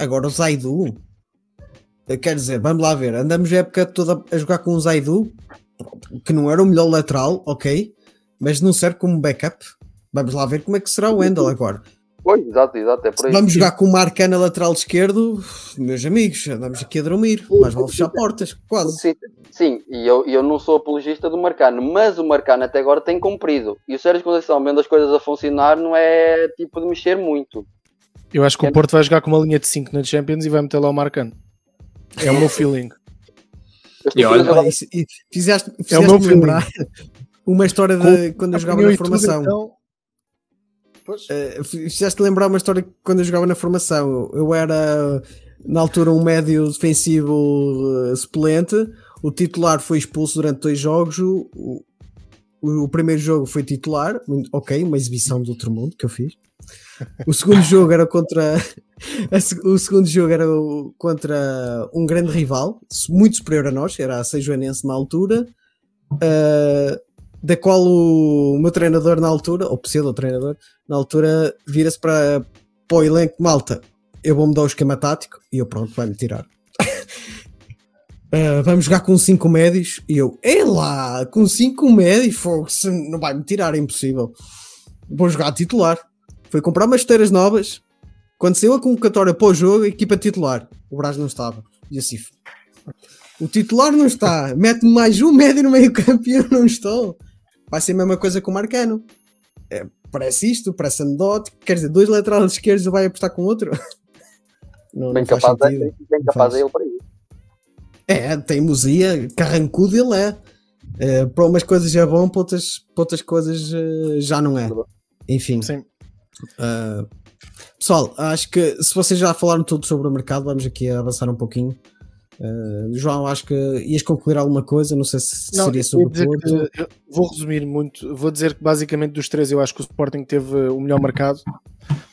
Agora o Zaidu, eh, quer dizer, vamos lá ver, andamos a época toda a jogar com o Zaidu, que não era o melhor lateral, ok, mas não serve como backup. Vamos lá ver como é que será o Wendel agora. Pois, exato, exato, é por aí. Vamos jogar com o Marcana lateral esquerdo, meus amigos, andamos aqui a dormir, mas vale fechar portas, quase. Sim, sim, e eu, e eu não sou apologista do Marcano, mas o Marcano até agora tem cumprido. E o Sérgio Conceição, vendo as coisas a funcionar, não é tipo de mexer muito. Eu acho que o Porto vai jogar com uma linha de 5 na Champions e vai meter lá o Marcano. É o meu feeling. E olha, a jogar- Olha, isso- e fizeste, É o fizeste meu lembrar uma história de quando eu jogava na e tudo, formação. então. Uh, fizeste lembrar uma história quando eu jogava na formação. Eu era, na altura, um médio defensivo uh, suplente. O titular foi expulso durante dois jogos. O, o, primeiro jogo foi titular, ok, uma exibição do outro mundo que eu fiz. O segundo jogo era contra. o segundo jogo era contra um grande rival, muito superior a nós, era a Seijoanense na altura. uh, da qual o meu treinador na altura, ou pseudo-treinador, na altura vira-se para, para o elenco malta. Eu vou mudar o esquema tático e eu pronto, vai-me tirar. Ah, vamos jogar com 5 médios e eu, é lá, com 5 médios, fogo, não vai me tirar, é impossível. Vou jogar a titular. Foi comprar umas esteiras novas. Quando saiu a convocatória para o jogo, a equipa titular, o Brás não estava. E assim, o titular não está, mete-me mais um médio no meio campo e eu não estou. Vai ser a mesma coisa com o Marcano. É, parece isto, parece anedótico. Quer dizer, dois laterais esquerdos vai apostar com outro? Não, Bem não faz capaz, é, bem capaz faz. é ele para isso. É, teimosia, carrancudo ele é. Eh, para umas coisas é bom, para outras, para outras coisas eh, já não é. Enfim. Sim. Uh, pessoal, acho que se vocês já falaram tudo sobre o mercado, vamos aqui avançar um pouquinho. Uh, João, acho que ias concluir alguma coisa, não sei se Não, seria sobre o Porto. que- vou resumir muito. Vou dizer que basicamente dos três eu acho que o Sporting teve o melhor mercado.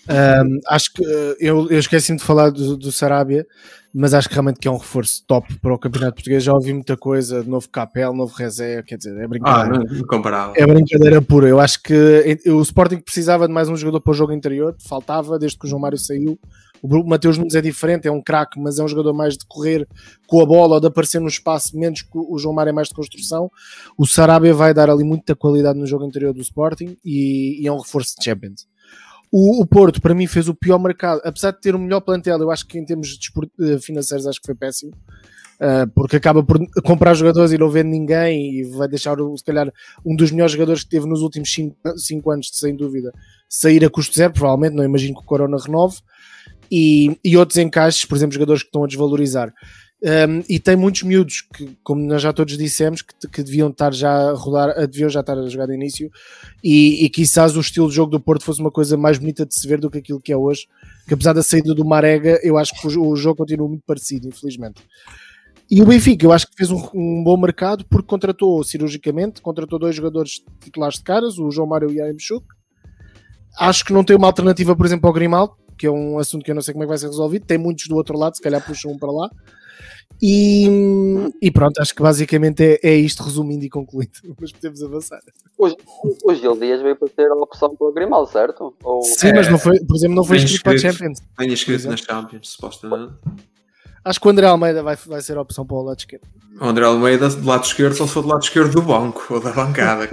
Um, acho que eu, eu esqueci-me de falar do, do Sarabia, mas acho que realmente que é um reforço top para o Campeonato Português. Já ouvi muita coisa, novo Capel, novo Rezé, quer dizer, é Ah, brincadeira. não, incomparável. É brincadeira pura. Eu acho que eh, o Sporting precisava de mais um jogador para o jogo interior, faltava desde que o João Mário saiu. O Mateus Nunes é diferente, é um craque, mas é um jogador mais de correr com a bola ou de aparecer no espaço, menos que o João Mário é mais de construção. O Sarabia vai dar ali muita qualidade no jogo interior do Sporting e, e é um reforço de Champions. O, o Porto, para mim, fez o pior mercado, apesar de ter o melhor plantel, eu acho que em termos eh, financeiros, acho que foi péssimo. Uh, porque acaba por comprar jogadores e não vende ninguém e vai deixar, se calhar, um dos melhores jogadores que teve nos últimos 5 anos, sem dúvida, sair a custo zero, provavelmente, não imagino que o Corona renove, e, e outros encaixes, por exemplo, jogadores que estão a desvalorizar. Um, e tem muitos miúdos que, como nós já todos dissemos, que, que deviam estar já a rodar, deviam já estar a jogar de início, e, e quizás o estilo de jogo do Porto fosse uma coisa mais bonita de se ver do que aquilo que é hoje. Que apesar da saída do Marega, eu acho que o, o jogo continua muito parecido, infelizmente. E o Benfica, eu acho que fez um, um bom mercado porque contratou cirurgicamente, contratou dois jogadores titulares de caras, o João Mário e a Mchuk. Acho que não tem uma alternativa, por exemplo, ao Grimaldo, que é um assunto que eu não sei como é que vai ser resolvido. Tem muitos do outro lado, se calhar puxam um para lá. E, e pronto, acho que basicamente é, é isto resumindo e concluindo. Mas podemos avançar. O, o Gil Dias veio para ser a opção para o Grimaldo, certo? Ou... Sim, mas não foi, por exemplo, não foi inscrito para a. Champions. Escrito Por nas Champions, supostamente. Acho que o André Almeida vai, vai ser a opção para o lado esquerdo. O André Almeida do lado esquerdo só for do lado esquerdo do banco ou da bancada.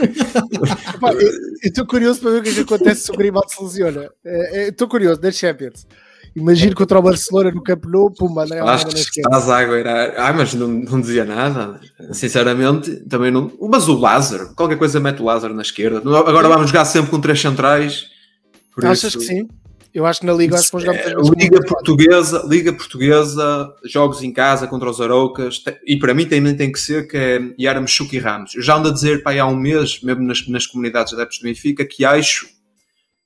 Estou curioso para ver o que é que acontece se o Grimaldo se lesiona. É, é, Estou curioso, das Champions. Imagino contra o Barcelona no Camp Nou, pumba, André Acho Almeida que na esquerda. estás a agueirar. Ah, mas não, não dizia nada. Sinceramente, também não. Mas o Lázaro, qualquer coisa mete o Lázaro na esquerda. Agora vamos jogar sempre com três centrais. Por Achas isso- que sim? Eu acho que na Liga acho que muitas É, Liga. Portuguesa, Liga Portuguesa, jogos em casa contra os Araucas, e para mim também tem que ser que é Yaramchuk e Ramos. Eu já ando a dizer aí há um mês, mesmo nas, nas comunidades de adeptos do Benfica, que acho,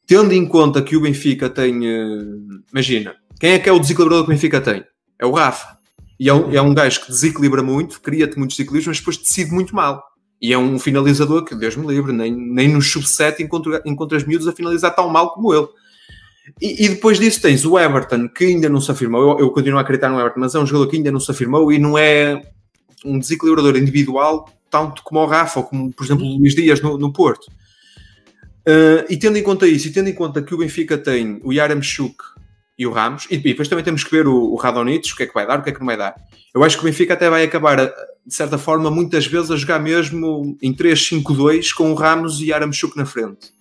tendo em conta que o Benfica tem, eh, imagina, quem é que é o desequilibrador que o Benfica tem? É o Rafa. E é um, é um gajo que desequilibra muito, cria-te muitos desequilíbrios, mas depois decide muito mal. E é um finalizador que, Deus me livre, nem, nem no sub-7 encontra, encontras miúdos a finalizar tão mal como ele. E, e depois disso tens o Everton, que ainda não se afirmou. Eu, eu continuo a acreditar no Everton, mas é um jogador que ainda não se afirmou e não é um desequilibrador individual, tanto como o Rafa, ou como, por exemplo, o Luís Dias no, no Porto. Uh, e tendo em conta isso, e tendo em conta que o Benfica tem o Yaramchuk e o Ramos, e, e depois também temos que ver o, o o que é que vai dar, o que é que não vai dar. Eu acho que o Benfica até vai acabar, a- de certa forma, muitas vezes a jogar mesmo em 3-5-2 com o Ramos e Yaramchuk na frente.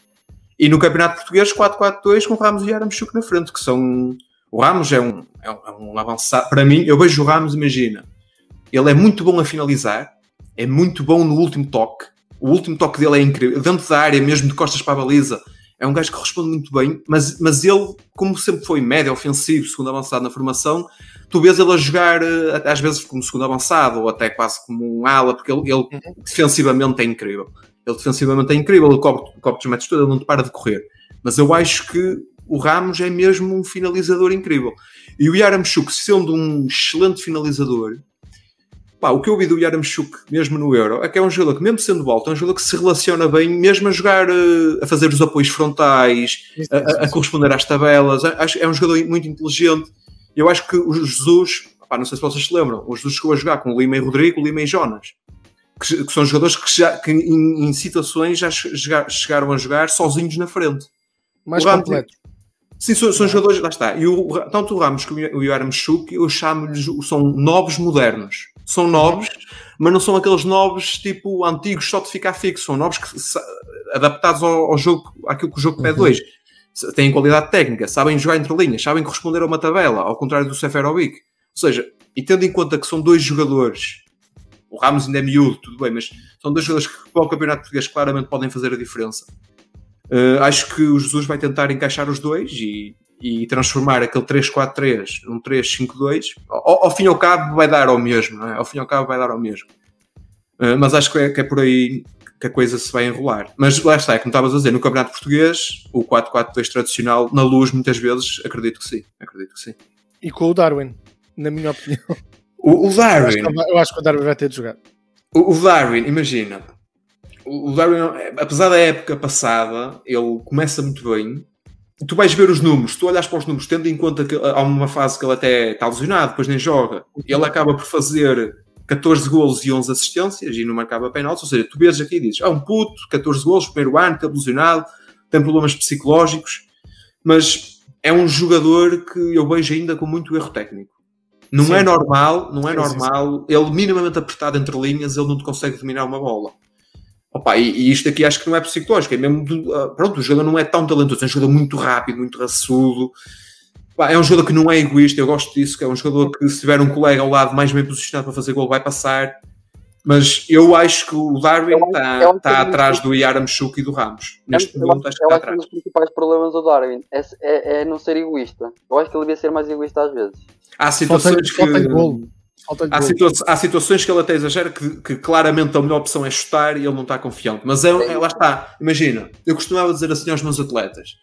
E no Campeonato Português 4-4-2 com Ramos e Yaramchuk na frente, que são... O Ramos é um, é um, é um avançado... Para mim, eu vejo o Ramos, imagina, ele é muito bom a finalizar, é muito bom no último toque, o último toque dele é incrível, dentro da área, mesmo de costas para a baliza, é um gajo que responde muito bem, mas, mas ele, como sempre foi médio ofensivo, segundo avançado na formação, tu vês ele a jogar eh, às vezes como segundo avançado, ou até quase como um ala, porque ele, ele defensivamente é incrível. Ele defensivamente é incrível, ele cobre, cobre os metros todos, ele não para de correr. Mas eu acho que o Ramos é mesmo um finalizador incrível. E o Yaramchuk, sendo um excelente finalizador, pá, o que eu vi do Yaramchuk, mesmo no Euro, é que é um jogador que, mesmo sendo alto, é um jogador que se relaciona bem, mesmo a jogar, eh, a fazer os apoios frontais, a, a- a corresponder às tabelas. É um jogador muito inteligente. Eu acho que o Jesus, pá, não sei se vocês se lembram, o Jesus chegou a jogar com o Lima e Rodrigo, Lima e Jonas, que, que são jogadores que, já, que em, em situações já che- chega- chegaram a jogar sozinhos na frente. Mais Ramos- completo. Sim, são, são jogadores, lá está. E o, tanto o Ramos como o Yaramchuk, eu chamo-lhes, são novos modernos. São novos, mas não são aqueles novos tipo antigos só de ficar fixo. São novos que, adaptados ao, ao jogo, àquilo que o jogo pede hoje. S- Têm qualidade técnica, sabem jogar entre linhas, sabem corresponder a uma tabela, ao contrário do Seferovic. Ou seja, e tendo em conta que são dois jogadores, o Ramos ainda é miúdo, tudo bem, mas são dois jogadores que para o Campeonato Português claramente podem fazer a diferença. Uh, acho que o Jesus vai tentar encaixar os dois e, e transformar aquele 3-4-3 num 3-5-2. Ao, ao, fim e ao cabo vai dar ao mesmo, é? Ao fim e ao cabo vai dar ao mesmo. Uh, mas acho que é, que é por aí que a coisa se vai enrolar. Mas lá está, é como estavas a dizer, no Campeonato Português, o 4-4-2 tradicional, na luz, muitas vezes, acredito que sim. Acredito que sim. E com o Darwin, na minha opinião. O, o Darwin. Eu acho, que, eu acho, que, o Darwin vai ter de jogar. O, o Darwin, imagina. O, o Darwin, apesar da época passada, ele começa muito bem. Tu vais ver os números, tu olhas para os números, tendo em conta que há uma fase que ele até está lesionado, depois nem joga, ele acaba por fazer 14 golos e 11 assistências e não marcava penaltis. Ou seja, tu vês aqui e dizes: ah, um puto, 14 golos, primeiro ano, está lesionado, tem problemas psicológicos, mas é um jogador que eu vejo ainda com muito erro técnico. Não sim. é normal, não é normal. Ele minimamente apertado entre linhas, ele não te consegue dominar uma bola. Opa, e, e, isto aqui acho que não é psicológico, é mesmo. Do, uh, pronto, o jogador não é tão talentoso, é um jogador muito rápido, muito raçudo é um jogador que não é egoísta, eu gosto disso, que é um jogador que se tiver um colega ao lado mais bem posicionado para fazer gol vai passar. Mas eu acho que o Darwin está, é um tá atrás do Yaramchuk e do Ramos. Neste eu, momento acho que está atrás. um dos principais problemas do Darwin é, é, é, não ser egoísta. Eu acho que ele devia ser mais egoísta às vezes. Há situações falta, que... Falta há, situa há, situações que ele até exagera que, que, claramente a melhor opção é chutar e ele não está confiante. Mas é, é, lá está, imagina, eu costumava dizer assim aos meus atletas: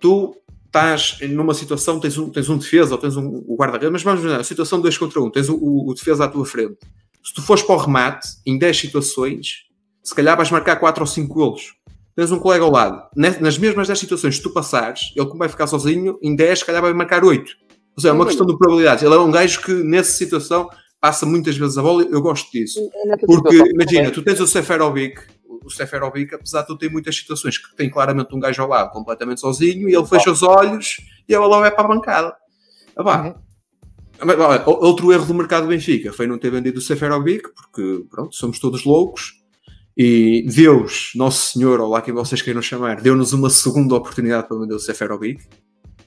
tu estás numa situação, tens um, tens um defesa ou tens um, um guarda-redes, mas vamos ver, a situação 2 contra 1, um, tens o, o, o, defesa à tua frente. Se tu fores para o remate, em 10 situações, se calhar vais marcar 4 ou 5 golos. Tens um colega ao lado. Nas mesmas 10 situações, se tu passares, ele como vai ficar sozinho, em 10 se calhar vai marcar 8. Ou seja, é uma questão de probabilidades. Ele é um gajo que, nessa situação, passa muitas vezes a bola. Eu gosto disso. Porque, imagina, tu tens o Seferovic, o Seferovic, apesar de tu ter muitas situações que tem claramente um gajo ao lado completamente sozinho e ele fecha os olhos e a bola vai para a bancada. Ah, uhum. Outro erro do mercado do Benfica foi não ter vendido o Seferovic, porque pronto, somos todos loucos e Deus, Nosso Senhor, ou lá quem vocês queiram chamar, deu-nos uma segunda oportunidade para vender o Seferovic.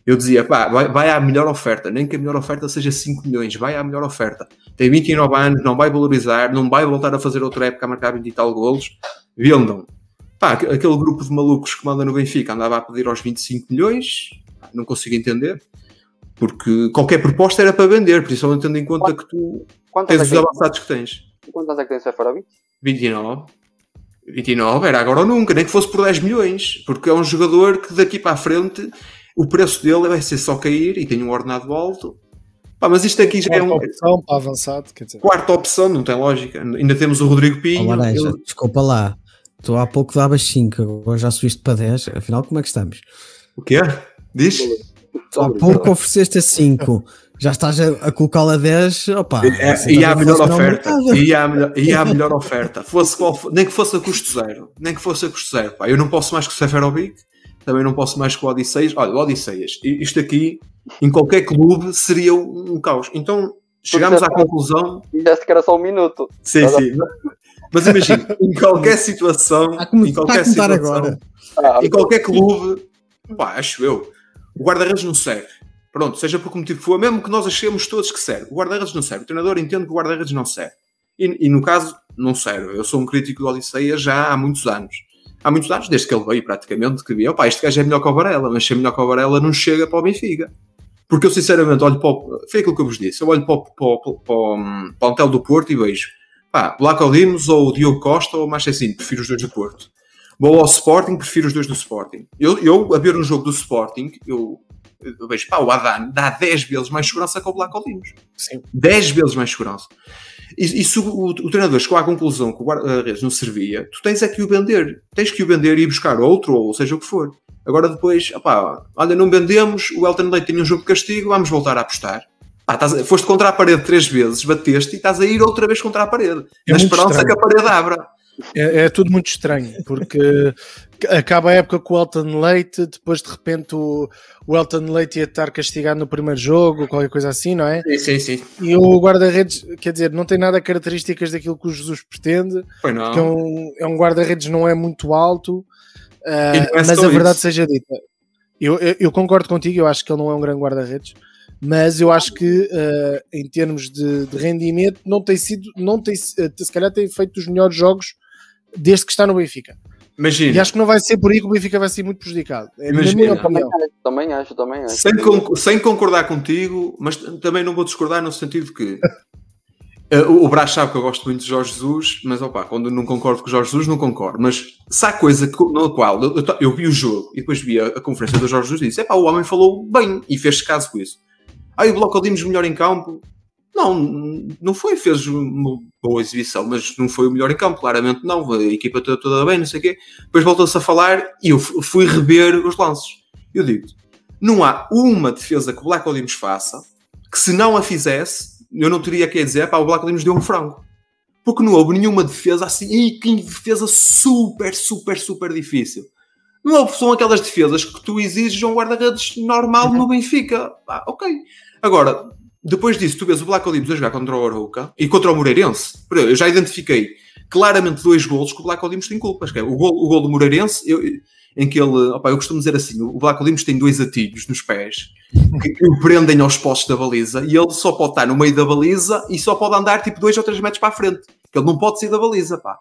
Eu dizia, pá, vai, vai à melhor oferta, nem que a melhor oferta seja 5 milhões, vai à melhor oferta. Tem 29 anos, não vai valorizar, não vai voltar a fazer outra época a marcar 20 e tal golos vendam. Pá, aquele grupo de malucos que manda no Benfica andava a pedir aos 25 milhões, não consigo entender, porque qualquer proposta era para vender, principalmente tendo em conta que tu Quantos tens é os é avançados que tens. Quantos é que tens Seferovic? 29. 29 era agora ou nunca, nem que fosse por 10 milhões, porque é um jogador que daqui para a frente o preço dele vai ser só cair e tem um ordenado alto. Pá, mas isto aqui já é uma opção para avançado, quer dizer. Quarta opção, não tem lógica. Ainda temos o Rodrigo Pinho. Oh, ele... Desculpa lá, tu há pouco davas 5, agora já subiste para 10. Afinal, como é que estamos? O quê? Diz? Há pouco ofereceste a 5, já estás a, a colocá-la a 10. Opa, é, e há a melhor oferta. E há, e há a melhor oferta. Fosse qual, nem que fosse a custo zero. Nem que fosse a custo zero. Pá. Eu não posso mais que o Seferovic, também não posso mais que o Odisseias. Olha, o Odisseias, isto aqui em qualquer clube seria um caos. Então chegámos à conclusão. Disseste que era só um minuto. Sim, sim. Mas imagina, em qualquer situação, em qualquer situação, agora. Ah, em qualquer clube, pá, acho eu, o guarda-redes não serve. Pronto, seja por que motivo for, mesmo que nós achemos todos que serve, o guarda-redes não serve. O treinador entende que o guarda-redes não serve. E, e, no caso, não serve. Eu sou um crítico do Odisseia já há muitos anos. Há muitos anos, desde que ele veio praticamente, que via, opá, este gajo é melhor que o Varela, mas se é melhor que o Varela não chega para o Benfica. Porque eu sinceramente olho para o. Foi aquilo que eu vos disse. Eu olho para o, para para o, para o Antel do Porto e vejo. Pá, Blaco Dimos ou Diogo Costa ou mais assim, prefiro os dois do Porto. Vou ao Sporting, prefiro os dois do Sporting. Eu, eu a ver um jogo do Sporting, eu, eu vejo, pá, o Adan dá 10 vezes mais segurança que o Blaco Dimos. Sim. 10 vezes mais segurança. E, e se o, o, o, treinador chegou à conclusão que o guarda-redes não servia, tu tens é que o vender. Tens que o vender e ir buscar outro, ou seja o que for. Agora depois, opá, olha, não vendemos, o Elton Leite tem um jogo de castigo, vamos voltar a apostar. Ah, estás, foste contra a parede três vezes, bateste e estás a ir outra vez contra a parede. É na esperança estranho. que a parede abra. É, é, tudo muito estranho, porque acaba a época com o Elton Leite, depois de repente o, o Elton Leite ia estar castigado no primeiro jogo, qualquer coisa assim, não é? Sim, sim, sim. E o guarda-redes, quer dizer, não tem nada características daquilo que o Jesus pretende. Foi não. É um, é um guarda-redes não é muito alto, Uh, mas a verdade isso. seja dita, eu, eu, eu, concordo contigo, eu acho que ele não é um grande guarda-redes, mas eu acho que uh, em termos de, de, rendimento não tem sido, não tem, se calhar tem feito os melhores jogos desde que está no Benfica. Imagina, E acho que não vai ser por aí que o Benfica vai ser muito prejudicado. É na Imagina. minha opinião. Também acho, também acho. sem, con- sem concordar contigo, mas também não vou discordar no sentido que eh, o Brás sabe que eu gosto muito de Jorge Jesus, mas opa, quando não concordo com o Jorge Jesus, não concordo. Mas se há coisa que, na qual eu, eu eu vi o jogo e depois vi a, a conferência do Jorge Jesus e disse: epá, o homem falou bem e fez caso com isso. Aí o Bloco Dimos melhor em campo. Não, não foi, fez uma boa exibição, mas não foi o melhor em campo, claramente não. A equipa toda, toda bem, não sei o quê. Depois voltou-se a falar e eu fu- fui rever os lances. Eu digo não há uma defesa que o Black Olimos faça que se não a fizesse, eu não teria que dizer, pá, o Black Olimos deu um frango. Porque não houve nenhuma defesa assim, e que defesa super, super, super difícil. Não houve, são aquelas defesas que tu exiges um guarda-redes normal no Benfica. Ok. Agora, depois disso, tu vês o Black Olimos a jogar contra o Arouca e contra o Moreirense. Eu já identifiquei claramente dois golos que o Black Olimos tem culpas. Que é o gol, o gol do Moreirense, eu- em que ele, opa, eu costumo dizer assim, o Black Olimos tem dois atilhos nos pés que, o prendem aos postos da baliza e ele só pode estar no meio da baliza e só pode andar tipo dois ou três metros para a frente. Ele não pode sair da baliza, pá.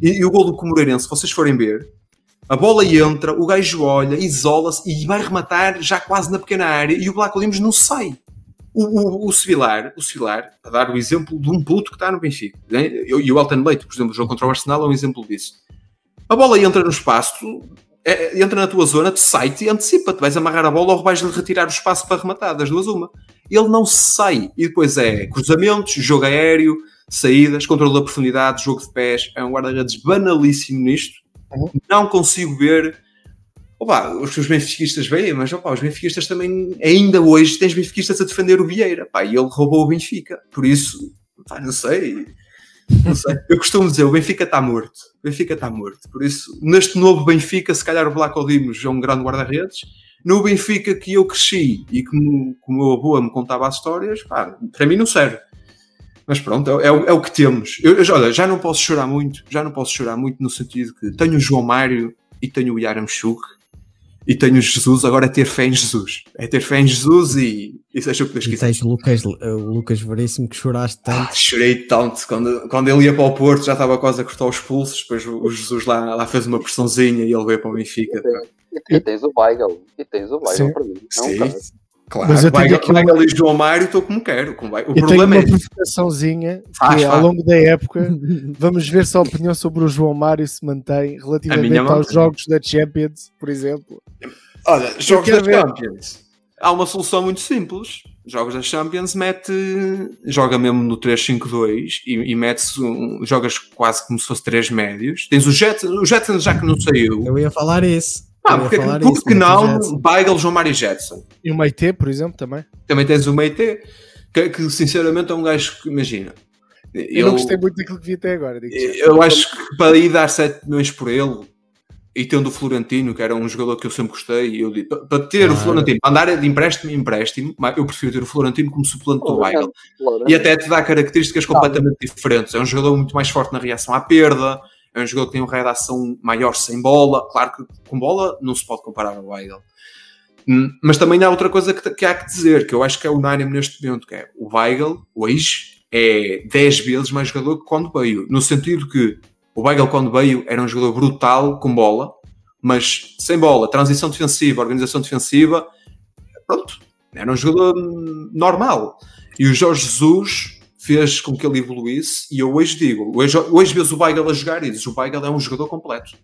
E, e o gol do Moreirense, se vocês forem ver, a bola entra, o gajo olha, isola-se e vai rematar já quase na pequena área e o Black Olimos não sai. O, o, o Sevilar, o Sevilar, a dar o exemplo de um puto que está no Benfica. né? E o Elton Leite, por exemplo, o jogo contra o Arsenal é um exemplo disso. A bola entra no espaço, tu- é- entra na tua zona, tu sai-te e antecipa-te. Vais amarrar a bola ou vais-lhe retirar o espaço para rematar, das duas uma. Ele não sai. E depois é cruzamentos, jogo aéreo, saídas, controle da profundidade, jogo de pés. É um guarda-redes banalíssimo nisto. Não consigo ver. Opa, os seus benfiquistas veem, mas opa, os benfiquistas também, ainda hoje, tens benfiquistas a defender o Vieira. Pá, e ele roubou o Benfica. Por isso, pá, não sei. Não sei. Eu costumo dizer, o Benfica está morto. O Benfica está morto. Por isso, neste novo Benfica, se calhar o Black Odimos é um grande guarda-redes. No Benfica que eu cresci e que o meu avô me contava as histórias, pá, para mim não serve. Mas pronto, é, é é o que temos. Eu, olha, já não posso chorar muito, já não posso chorar muito no sentido que tenho o João Mário e tenho o Yaramchuk e tenho o Jesus, agora é ter fé em Jesus. É ter fé em Jesus e, e seja o que Deus E quiser. tens o Lucas, o Lucas Veríssimo que choraste Ah, tanto. chorei tanto quando, quando ele ia para o Porto, já estava quase a cortar os pulsos. Depois o, o Jesus lá, lá fez uma pressãozinha e ele veio para o Benfica. E, e tens o Weigl. E tens o Weigl Sim. para mim. Um Sim, cara. Claro. Mas eu tenho Vai, aqui uma- ali João Mário, estou como quero. Como vai. O Eu tenho problema uma é. provocaçãozinha Faz, que é, ao longo da época vamos ver se a opinião sobre o João Mário se mantém relativamente aos mantém. jogos da Champions, por exemplo. Olha, jogos da ver. Champions. Há uma solução muito simples. Jogos da Champions mete. Joga mesmo no 3-5-2 e, e mete-se. Um, jogas quase como se fosse 3 médios. Tens o Jetson, o Jetson já que não saiu. Eu ia falar isso. Ah, Eu porque, porque não? Weigl, João Mário e Jetson. E o Meite, por exemplo, também. Também tens o Meite, que, que sinceramente é um gajo que, imagina. Eu, não gostei muito daquilo que vi até agora. digo já. eu acho que para ir dar 7 milhões por ele e tendo o Florentino, que era um jogador que eu sempre gostei, eu digo, para- ter o. Florentino, para andar de empréstimo em empréstimo, mas eu prefiro ter o Florentino como suplente do Weigl. E até te dá características completamente diferentes. É um jogador muito mais forte na reação à perda, é um jogador que tem uma redação maior sem bola. Claro que com bola não se pode comparar ao Weigl. Hum, Mas também há outra coisa que, que há que dizer, que eu acho que é unânime neste momento, que é o Weigl, hoje, é 10 vezes mais jogador que quando veio. No sentido que o Weigl, quando veio, era um jogador brutal com bola, mas sem bola, transição defensiva, organização defensiva, pronto, era um jogador normal. E o Jorge Jesus fez com que ele evoluísse, e eu hoje digo, hoje, hoje vês o Weigl a jogar e dizes, o Weigl é um jogador completo.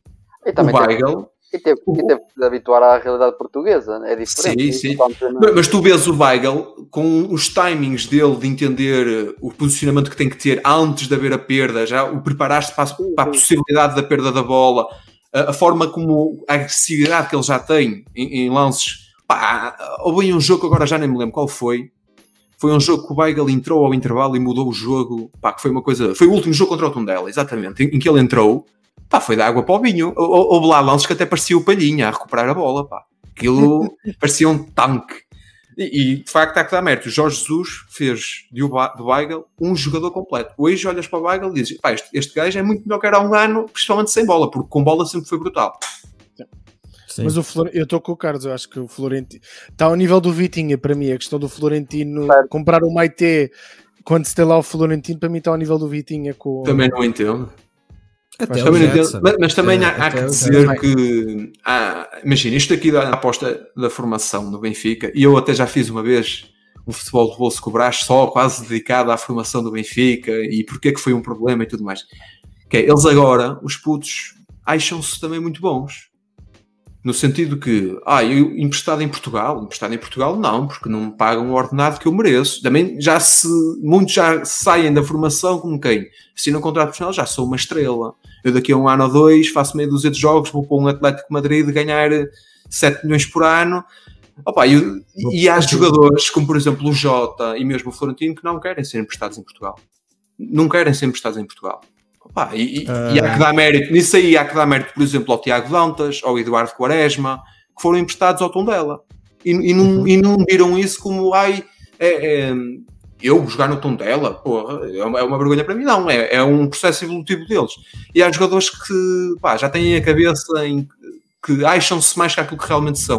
E O também Weigl e teve, e teve que se habituar à realidade portuguesa. É diferente. Sim, sim. Mas- Mas tu vês o Weigl com os timings dele de entender o posicionamento que tem que ter antes de haver a perda, já o preparaste para a, para a possibilidade da perda da bola, a, a forma como a agressividade que ele já tem em, em lances. Pá, houve um jogo que agora já nem me lembro qual foi. Foi um jogo que o Weigl entrou ao intervalo e mudou o jogo. Pá, que foi uma coisa. Foi o último jogo contra o Tondela, exatamente, em, em que ele entrou. Pá, foi da água para o vinho. Hou- hou- Houve lá lances que até parecia o Palhinha a recuperar a bola, pá. Aquilo parecia um tanque. E, e, de facto há que dar mérito. O Jorge Jesus fez de Weigl um jogador completo. Hoje olhas para o Weigl e dizes: pá, este, este gajo é muito melhor que era há um ano, principalmente sem bola, porque com bola sempre foi brutal. Sim. Mas o Flor... eu estou com o Carlos, eu acho que o Florentino está ao nível do Vitinha para mim. A questão do Florentino Certo. comprar o Maite quando se tem lá o Florentino, para mim está ao nível do Vitinha com Também não entendo. Até Mas o também, não entendo- mas- mas também há, Até- há que dizer Jetson. que há- imagina, isto aqui da aposta da formação no Benfica, e eu até já fiz uma vez um futebol de bolso com o Brás só quase dedicado à formação do Benfica e porque é que foi um problema e tudo mais. Que é, eles agora, os putos, acham-se também muito bons. No sentido que, ah, eu emprestado em Portugal, emprestado em Portugal não, porque não me pagam o ordenado que eu mereço. Também já se, muitos já saem da formação como quem? Assinam um contrato profissional, já sou uma estrela. Eu daqui a um ano ou dois faço meia dúzia de jogos, vou para um Atlético Madrid ganhar 7 milhões por ano. Opa, e, e há jogadores, como por exemplo o Jota e mesmo o Florentino, que não querem ser emprestados em Portugal. Não querem ser emprestados em Portugal. Opa, e, e- e há que dar mérito, nisso aí há que dar mérito, por exemplo, ao Tiago Dantas, ao Eduardo Quaresma, que foram emprestados ao Tondela. E, e, não, e não viram isso como, ai, é, é, eu jogar no Tondela, porra, é uma, é uma vergonha para mim, não, é, é um processo evolutivo deles. E há jogadores que pá, já têm a cabeça em que acham-se mais que aquilo que realmente são.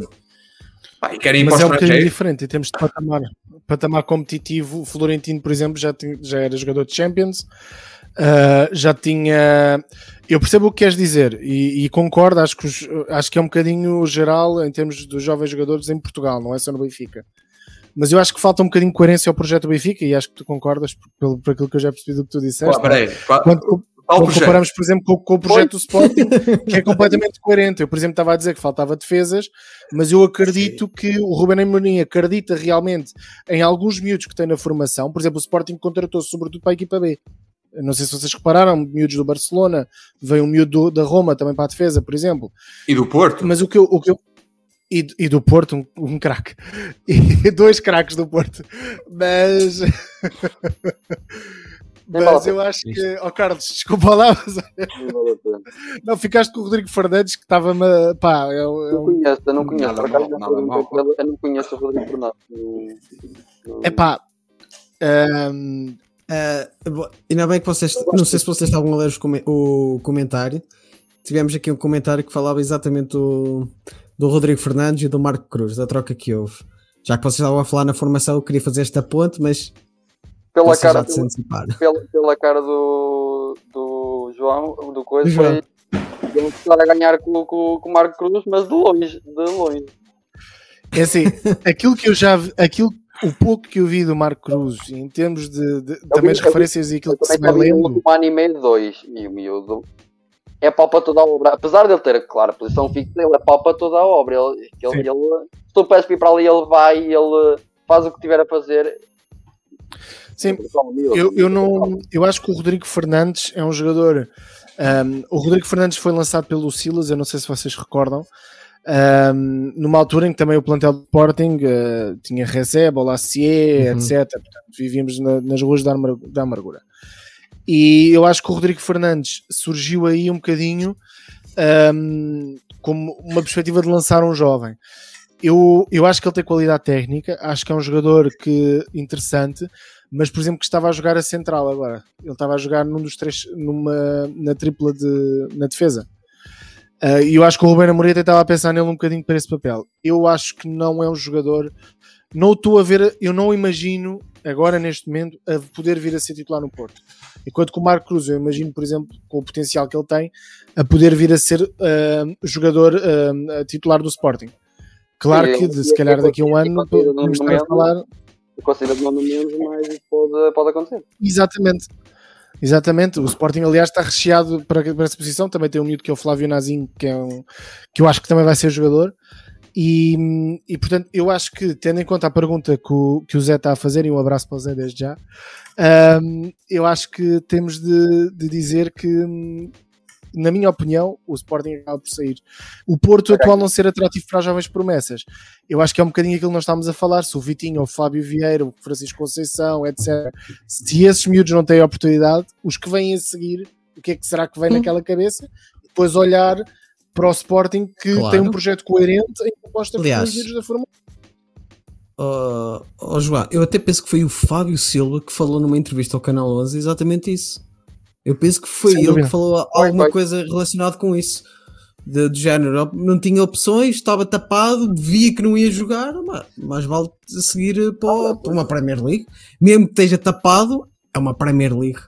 Pá, e querem ir Mas é um bocadinho diferente em termos de patamar. Patamar competitivo, o Florentino, por exemplo, já, tinha- já era jogador de Champions, ah, já tinha. Eu percebo o que queres dizer e, e concordo, acho que, os- acho que é um bocadinho geral em termos dos jovens jogadores em Portugal, não é só no Benfica. Mas eu acho que falta um bocadinho de coerência ao projeto Benfica e acho que tu concordas por, pelo, por aquilo que eu já percebi do que tu disseste. Pá, peraí, qual- Quando, qual comparamos, por exemplo, com, com o projeto do Sporting, que é completamente coerente. Eu, por exemplo, estava a dizer que faltava defesas, mas eu acredito que o Ruben Amorim acredita realmente em alguns miúdos que tem na formação. Por exemplo, o Sporting contratou-se sobretudo para a equipa B. Eu Não sei se vocês repararam, miúdos do Barcelona, veio um miúdo do- da Roma também para a defesa, por exemplo. E do Porto? Mas o que eu. O que eu e, e do Porto, um, um craque. E dois craques do Porto. Mas. Mas eu acho que. Ó Carlos, desculpa lá, mas Não ficaste com o Rodrigo Fernandes que estava-me. Pá, é, um- é Não um- conheço, eu não conheço. Nada mal, não nada mal. eu não conheço o Rodrigo Fernandes. Não- não- é pá. hum, Bo- ainda bem que vocês. Não sei se vocês estavam a ler come- o comentário. Tivemos aqui um comentário que falava exatamente do, do Rodrigo Fernandes e do Marco Cruz, da troca que houve. Já que vocês estavam a falar na formação, eu queria fazer esta ponte, mas Pela cara, pela, pela, pela cara do, do João, do coisa, Do João. foi ele a ganhar com, com, com o Marco Cruz, mas de longe, de longe. é assim, aquilo que eu já vi, aquilo, o pouco que eu vi do Marco Cruz, em termos de, de- também as referências e aquilo que se vai lendo. um e meio, dois, e o miúdo é pau para toda a obra. Apesar dele ter, claro, a posição fixa, ele é pau para toda a obra. Ele, ele, ele, se tu pedes para ir para ali, ele vai, ele faz o que tiver a fazer. Sim, Eu, eu não eu acho que o Rodrigo Fernandes é um jogador um, o Rodrigo Fernandes foi lançado pelo Silas, eu não sei se vocês recordam um, numa altura em que também o plantel do Sporting uh, tinha Receba, Olacier, Uhum. etc, portanto vivíamos na- nas ruas da, Amar- da amargura e eu acho que o Rodrigo Fernandes surgiu aí um bocadinho um, como uma perspectiva de lançar um jovem eu, eu acho que ele tem qualidade técnica, acho que é um jogador que interessante, mas por exemplo que estava a jogar a central agora. Ele estava a jogar num dos três, numa, na tripla de, na defesa. Ah, E eu acho que o Ruben Amorim até estava a pensar nele um bocadinho para esse papel. Eu acho que não é um jogador, não estou a ver, eu não imagino agora neste momento a poder vir a ser titular no Porto. Enquanto que o Marco Cruz, eu imagino, por exemplo, com o potencial que ele tem, a poder vir a ser ah, jogador ah, titular do Sporting. Claro Sim, que, de, se calhar daqui a um ano podemos estar a falar Eu considero que não no menos, mas pode, pode acontecer. Exatamente. Exatamente. O Sporting, aliás, está recheado para, para essa posição. Também tem um miúdo que é o Flávio Nazim, que, é um, que eu acho que também vai ser jogador. E, e, portanto, eu acho que, tendo em conta a pergunta que o, que o Zé está a fazer, e um abraço para o Zé desde já, hum, eu acho que temos de, de dizer que, hum, na minha opinião, o Sporting acaba por sair. O Porto atual não ser atrativo para as jovens promessas. Eu acho que é um bocadinho aquilo que nós estamos a falar. Se o Vitinho, o Fábio Vieira, o Francisco Conceição, etc. Se esses miúdos não têm oportunidade, os que vêm a seguir, o que é que será que vem naquela cabeça? Depois olhar para o Sporting que Claro. tem um projeto coerente em Aliás, nos miúdos da formação. Oh, oh, João, eu até penso que foi o Fábio Silva que falou numa entrevista ao Canal 11 exatamente isso. Eu penso que foi Sem ele dúvida. que falou alguma foi. coisa relacionada com isso. De, de género, não tinha opções, estava tapado, via que não ia jogar, mas, vale seguir para, o- para uma Premier League. Mesmo que esteja tapado, é uma Premier League.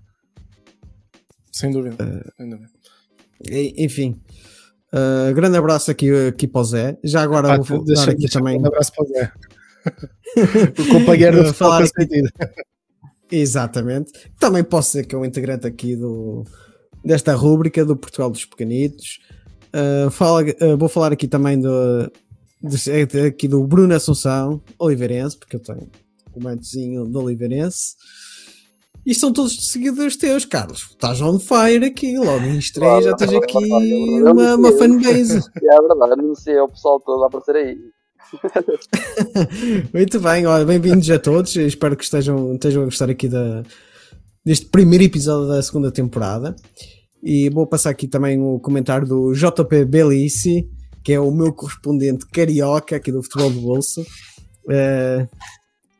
Sem dúvida. Eh, Sem dúvida. Enfim. Uh, grande abraço aqui, aqui para o Zé. Já agora Ah, vou dar deixa- aqui deixa- também. Um abraço para o Zé. o companheiro Uh, do falar falar aqui- Exatamente. Também posso ser que é um integrante aqui do, desta rúbrica do Portugal dos Pequenitos. Uh, fala, uh, vou falar aqui também do, do- aqui do Bruno Assunção, Oliveirense, porque eu tenho um comentozinho do Oliveirense. E são todos seguidores teus, Carlos. Estás on fire aqui, logo em estreia já tens aqui uma, fanbase. É verdade, anunciei ao pessoal todo a aparecer aí. Muito bem, olha, bem-vindos a todos. Espero que estejam, estejam a gostar aqui da, deste primeiro episódio da segunda temporada. E vou passar aqui também o comentário do JP Belici, que é o meu correspondente carioca aqui do futebol do bolso. Eh,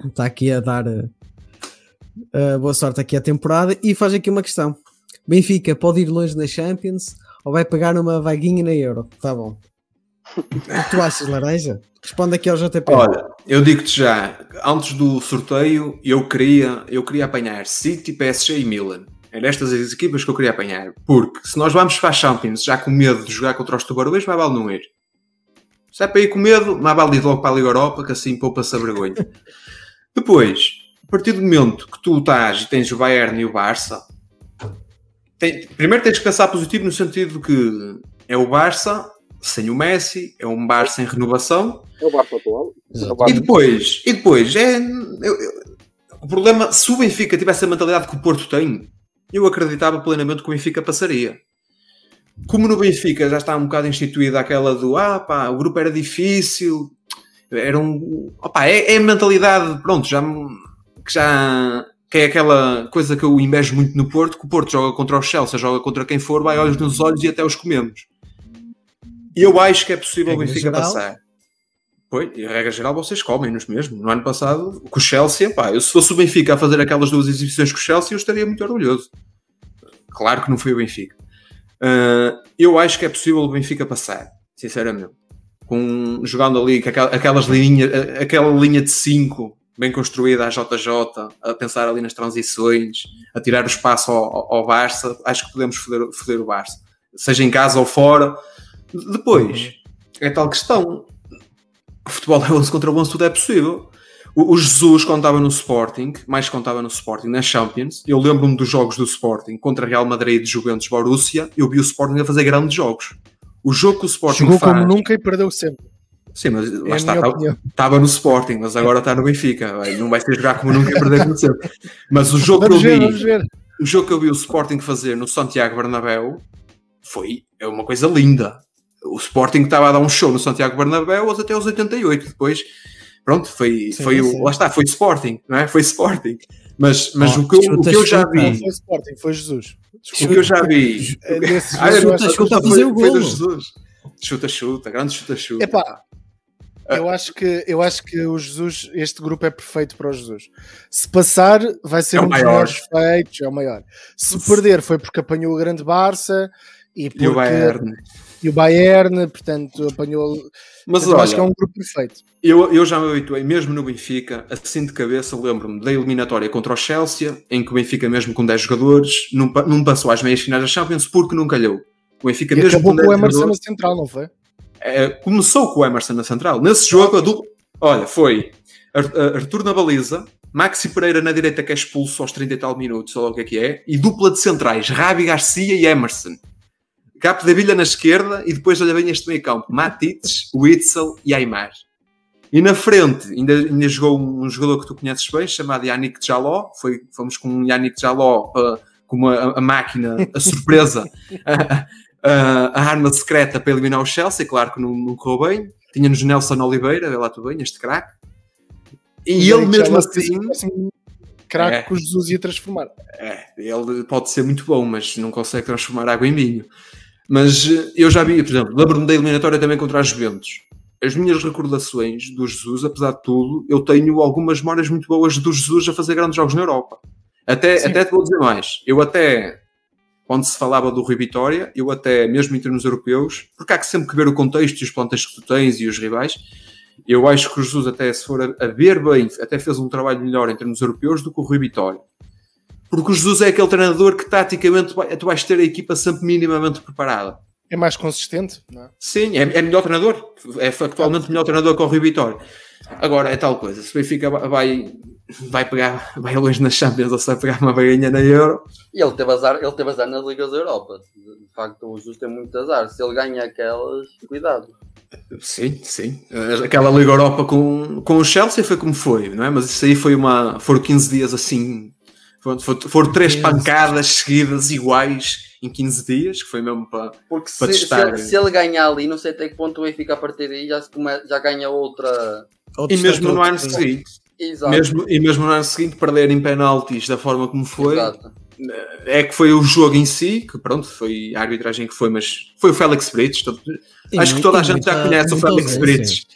está aqui a dar eh, boa sorte aqui à temporada e faz aqui uma questão. Benfica pode ir longe na Champions ou vai pegar uma vaguinha na Euro? Tá bom. Tu achas, Laranja? Responde aqui ao JP. Olha, eu digo-te já, antes do sorteio, eu queria, eu queria apanhar City, PSG e Milan. Eram estas as equipas que eu queria apanhar. Porque se nós vamos para a Champions já com medo de jogar contra os tubarões, mais vale não ir. Se é para ir com medo, mais vale ir logo para a Liga Europa, que assim poupa-se a vergonha. Depois, a partir do momento que tu estás e tens o Bayern e o Barça, tem- primeiro tens que pensar positivo no sentido de que é o Barça sem o Messi, é um Barça em renovação, É o Barça atual. É e depois, e depois é, eu- eu- o problema, se o Benfica tivesse a mentalidade que o Porto tem, eu acreditava plenamente que o Benfica passaria. Como no Benfica já está um bocado instituída aquela do ah pá, o grupo era difícil, era um. Opá, é, é a mentalidade, pronto, já que já que é aquela coisa que eu invejo muito no Porto, que o Porto joga contra o Chelsea, joga contra quem for, vai olhos nos olhos e até os comemos. E eu acho que é possível o Benfica geral. passar. Pois, e a regra geral vocês comem-nos mesmo. No ano passado, com o Chelsea, pá, eu se fosse o Benfica a fazer aquelas duas exibições com o Chelsea, eu estaria muito orgulhoso. Claro que não foi o Benfica. Ah, eu acho que é possível o Benfica passar, sinceramente. Com, jogando ali com aquelas linhas, a- aquela linha de 5 bem construída à JJ, a pensar ali nas transições, a tirar o espaço ao, ao- ao Barça, acho que podemos foder, foder o Barça. Seja em casa ou fora. Depois, é tal questão. O futebol é 11 contra 11, tudo é possível. O, o Jesus, quando estava no Sporting, mais estava no Sporting, na Champions, eu lembro-me dos jogos do Sporting contra Real Madrid, Juventus, Borussia, eu vi o Sporting a fazer grandes jogos. O jogo que o Sporting Jogou faz... como nunca e perdeu sempre. Sim, mas É lá a está, estava- estava no Sporting, mas agora está no Benfica. Não vai ser jogar como nunca e perder como sempre. Mas o jogo, que Vamos eu ver, vi, o jogo que eu vi o Sporting fazer no Santiago Bernabéu foi é uma coisa linda. O Sporting estava a dar um show no Santiago Bernabéu até aos 88. Depois, pronto, foi, Sim, foi sim. o, lá está, foi Sporting, não é? Foi Sporting. Mas, mas Oh, o, que eu, o que eu já chuta, Não vi, foi Sporting, foi Jesus. o que eu já vi, Ah, chuta a foi- fazer o foi. Jesus. Chuta, chuta, grande chuta, chuta. Epá, Eu acho, que, eu acho que o Jesus, este grupo é perfeito para o Jesus. Se passar, vai ser É o um dos maior. melhores feitos, é o maior. Se perder, foi porque apanhou o grande Barça e, porque, E o Bayern. E o Bayern, portanto, apanhou. Mas eu acho que é olha, um grupo perfeito. Eu, eu já me habituei, mesmo no Benfica, assim de cabeça, lembro-me da eliminatória contra o Chelsea, em que o Benfica, mesmo com 10 jogadores, não, não passou às meias finais da Champions porque não calhou. O Benfica, E mesmo acabou com com o 10 Emerson na central, não foi? é, começou com o Emerson na central. Nesse jogo, a dupla, olha, foi Arthur na baliza, Maxi Pereira na direita que é expulso aos 30 e tal minutos, ou lá o que é que é, e dupla de centrais, Rabi Garcia e Emerson. Capo da Vilha na esquerda e depois olha bem este meio campo, Matites, Witzel e Aymar. E na frente ainda, ainda jogou um jogador que tu conheces bem, chamado Yannick Jaló. Foi, fomos com um Yannick Jaló para, com uma, a máquina, a surpresa, a, a- a arma secreta para eliminar o Chelsea. Claro que não, não correu bem. Tínhamos Nelson Oliveira, vê lá tu bem, este craque. E ele mesmo assim. um craque É. que o Jesus ia transformar. É, ele pode ser muito bom, mas não consegue transformar água em vinho. Mas eh, eu já vi, por exemplo, lembro-me da eliminatória também contra a Juventus. As minhas recordações do Jesus, apesar de tudo, eu tenho algumas memórias muito boas do Jesus a fazer grandes jogos na Europa. Até, Sim. até te vou dizer mais. Eu até, quando se falava do Rui Vitória, eu até, mesmo em termos europeus, porque há que sempre que ver o contexto e os plantéis que tu tens e os rivais, eu acho que o Jesus, até se for a, a ver bem, até fez um trabalho melhor em termos europeus do que o Rui Vitória. Porque o Jesus é aquele treinador que taticamente tu vais ter a equipa sempre minimamente preparada. É mais consistente, não é? Sim, é, é melhor treinador. É factualmente melhor treinador que o Rui Vitória. Agora é tal coisa. Se o Benfica vai, vai pegar, vai longe nas Champions ou se vai pegar uma vaguinha na Euro, E ele teve azar, ele teve azar nas Ligas da Europa. De facto, o Justo tem muito azar. Se ele ganha aquelas, cuidado. sim, sim. Aquela Liga Europa com, com o Chelsea foi como foi, não é? Mas isso aí foi uma. Foram 15 dias assim. Foram, três pancadas seguidas iguais em 15 dias, que foi mesmo para. Porque Para se, se, testar. ele, se ele ganhar ali, não sei até que ponto o Benfica a partir daí já, se come, já ganha outra. Outro E mesmo no ano seguinte, Exato. mesmo, e mesmo no ano seguinte, perder em penaltis da forma como foi, Exato. é que foi o jogo em si, que pronto, foi a arbitragem que foi, mas foi o Félix Brites. acho que toda a gente já conhece o Félix ausência. Brites.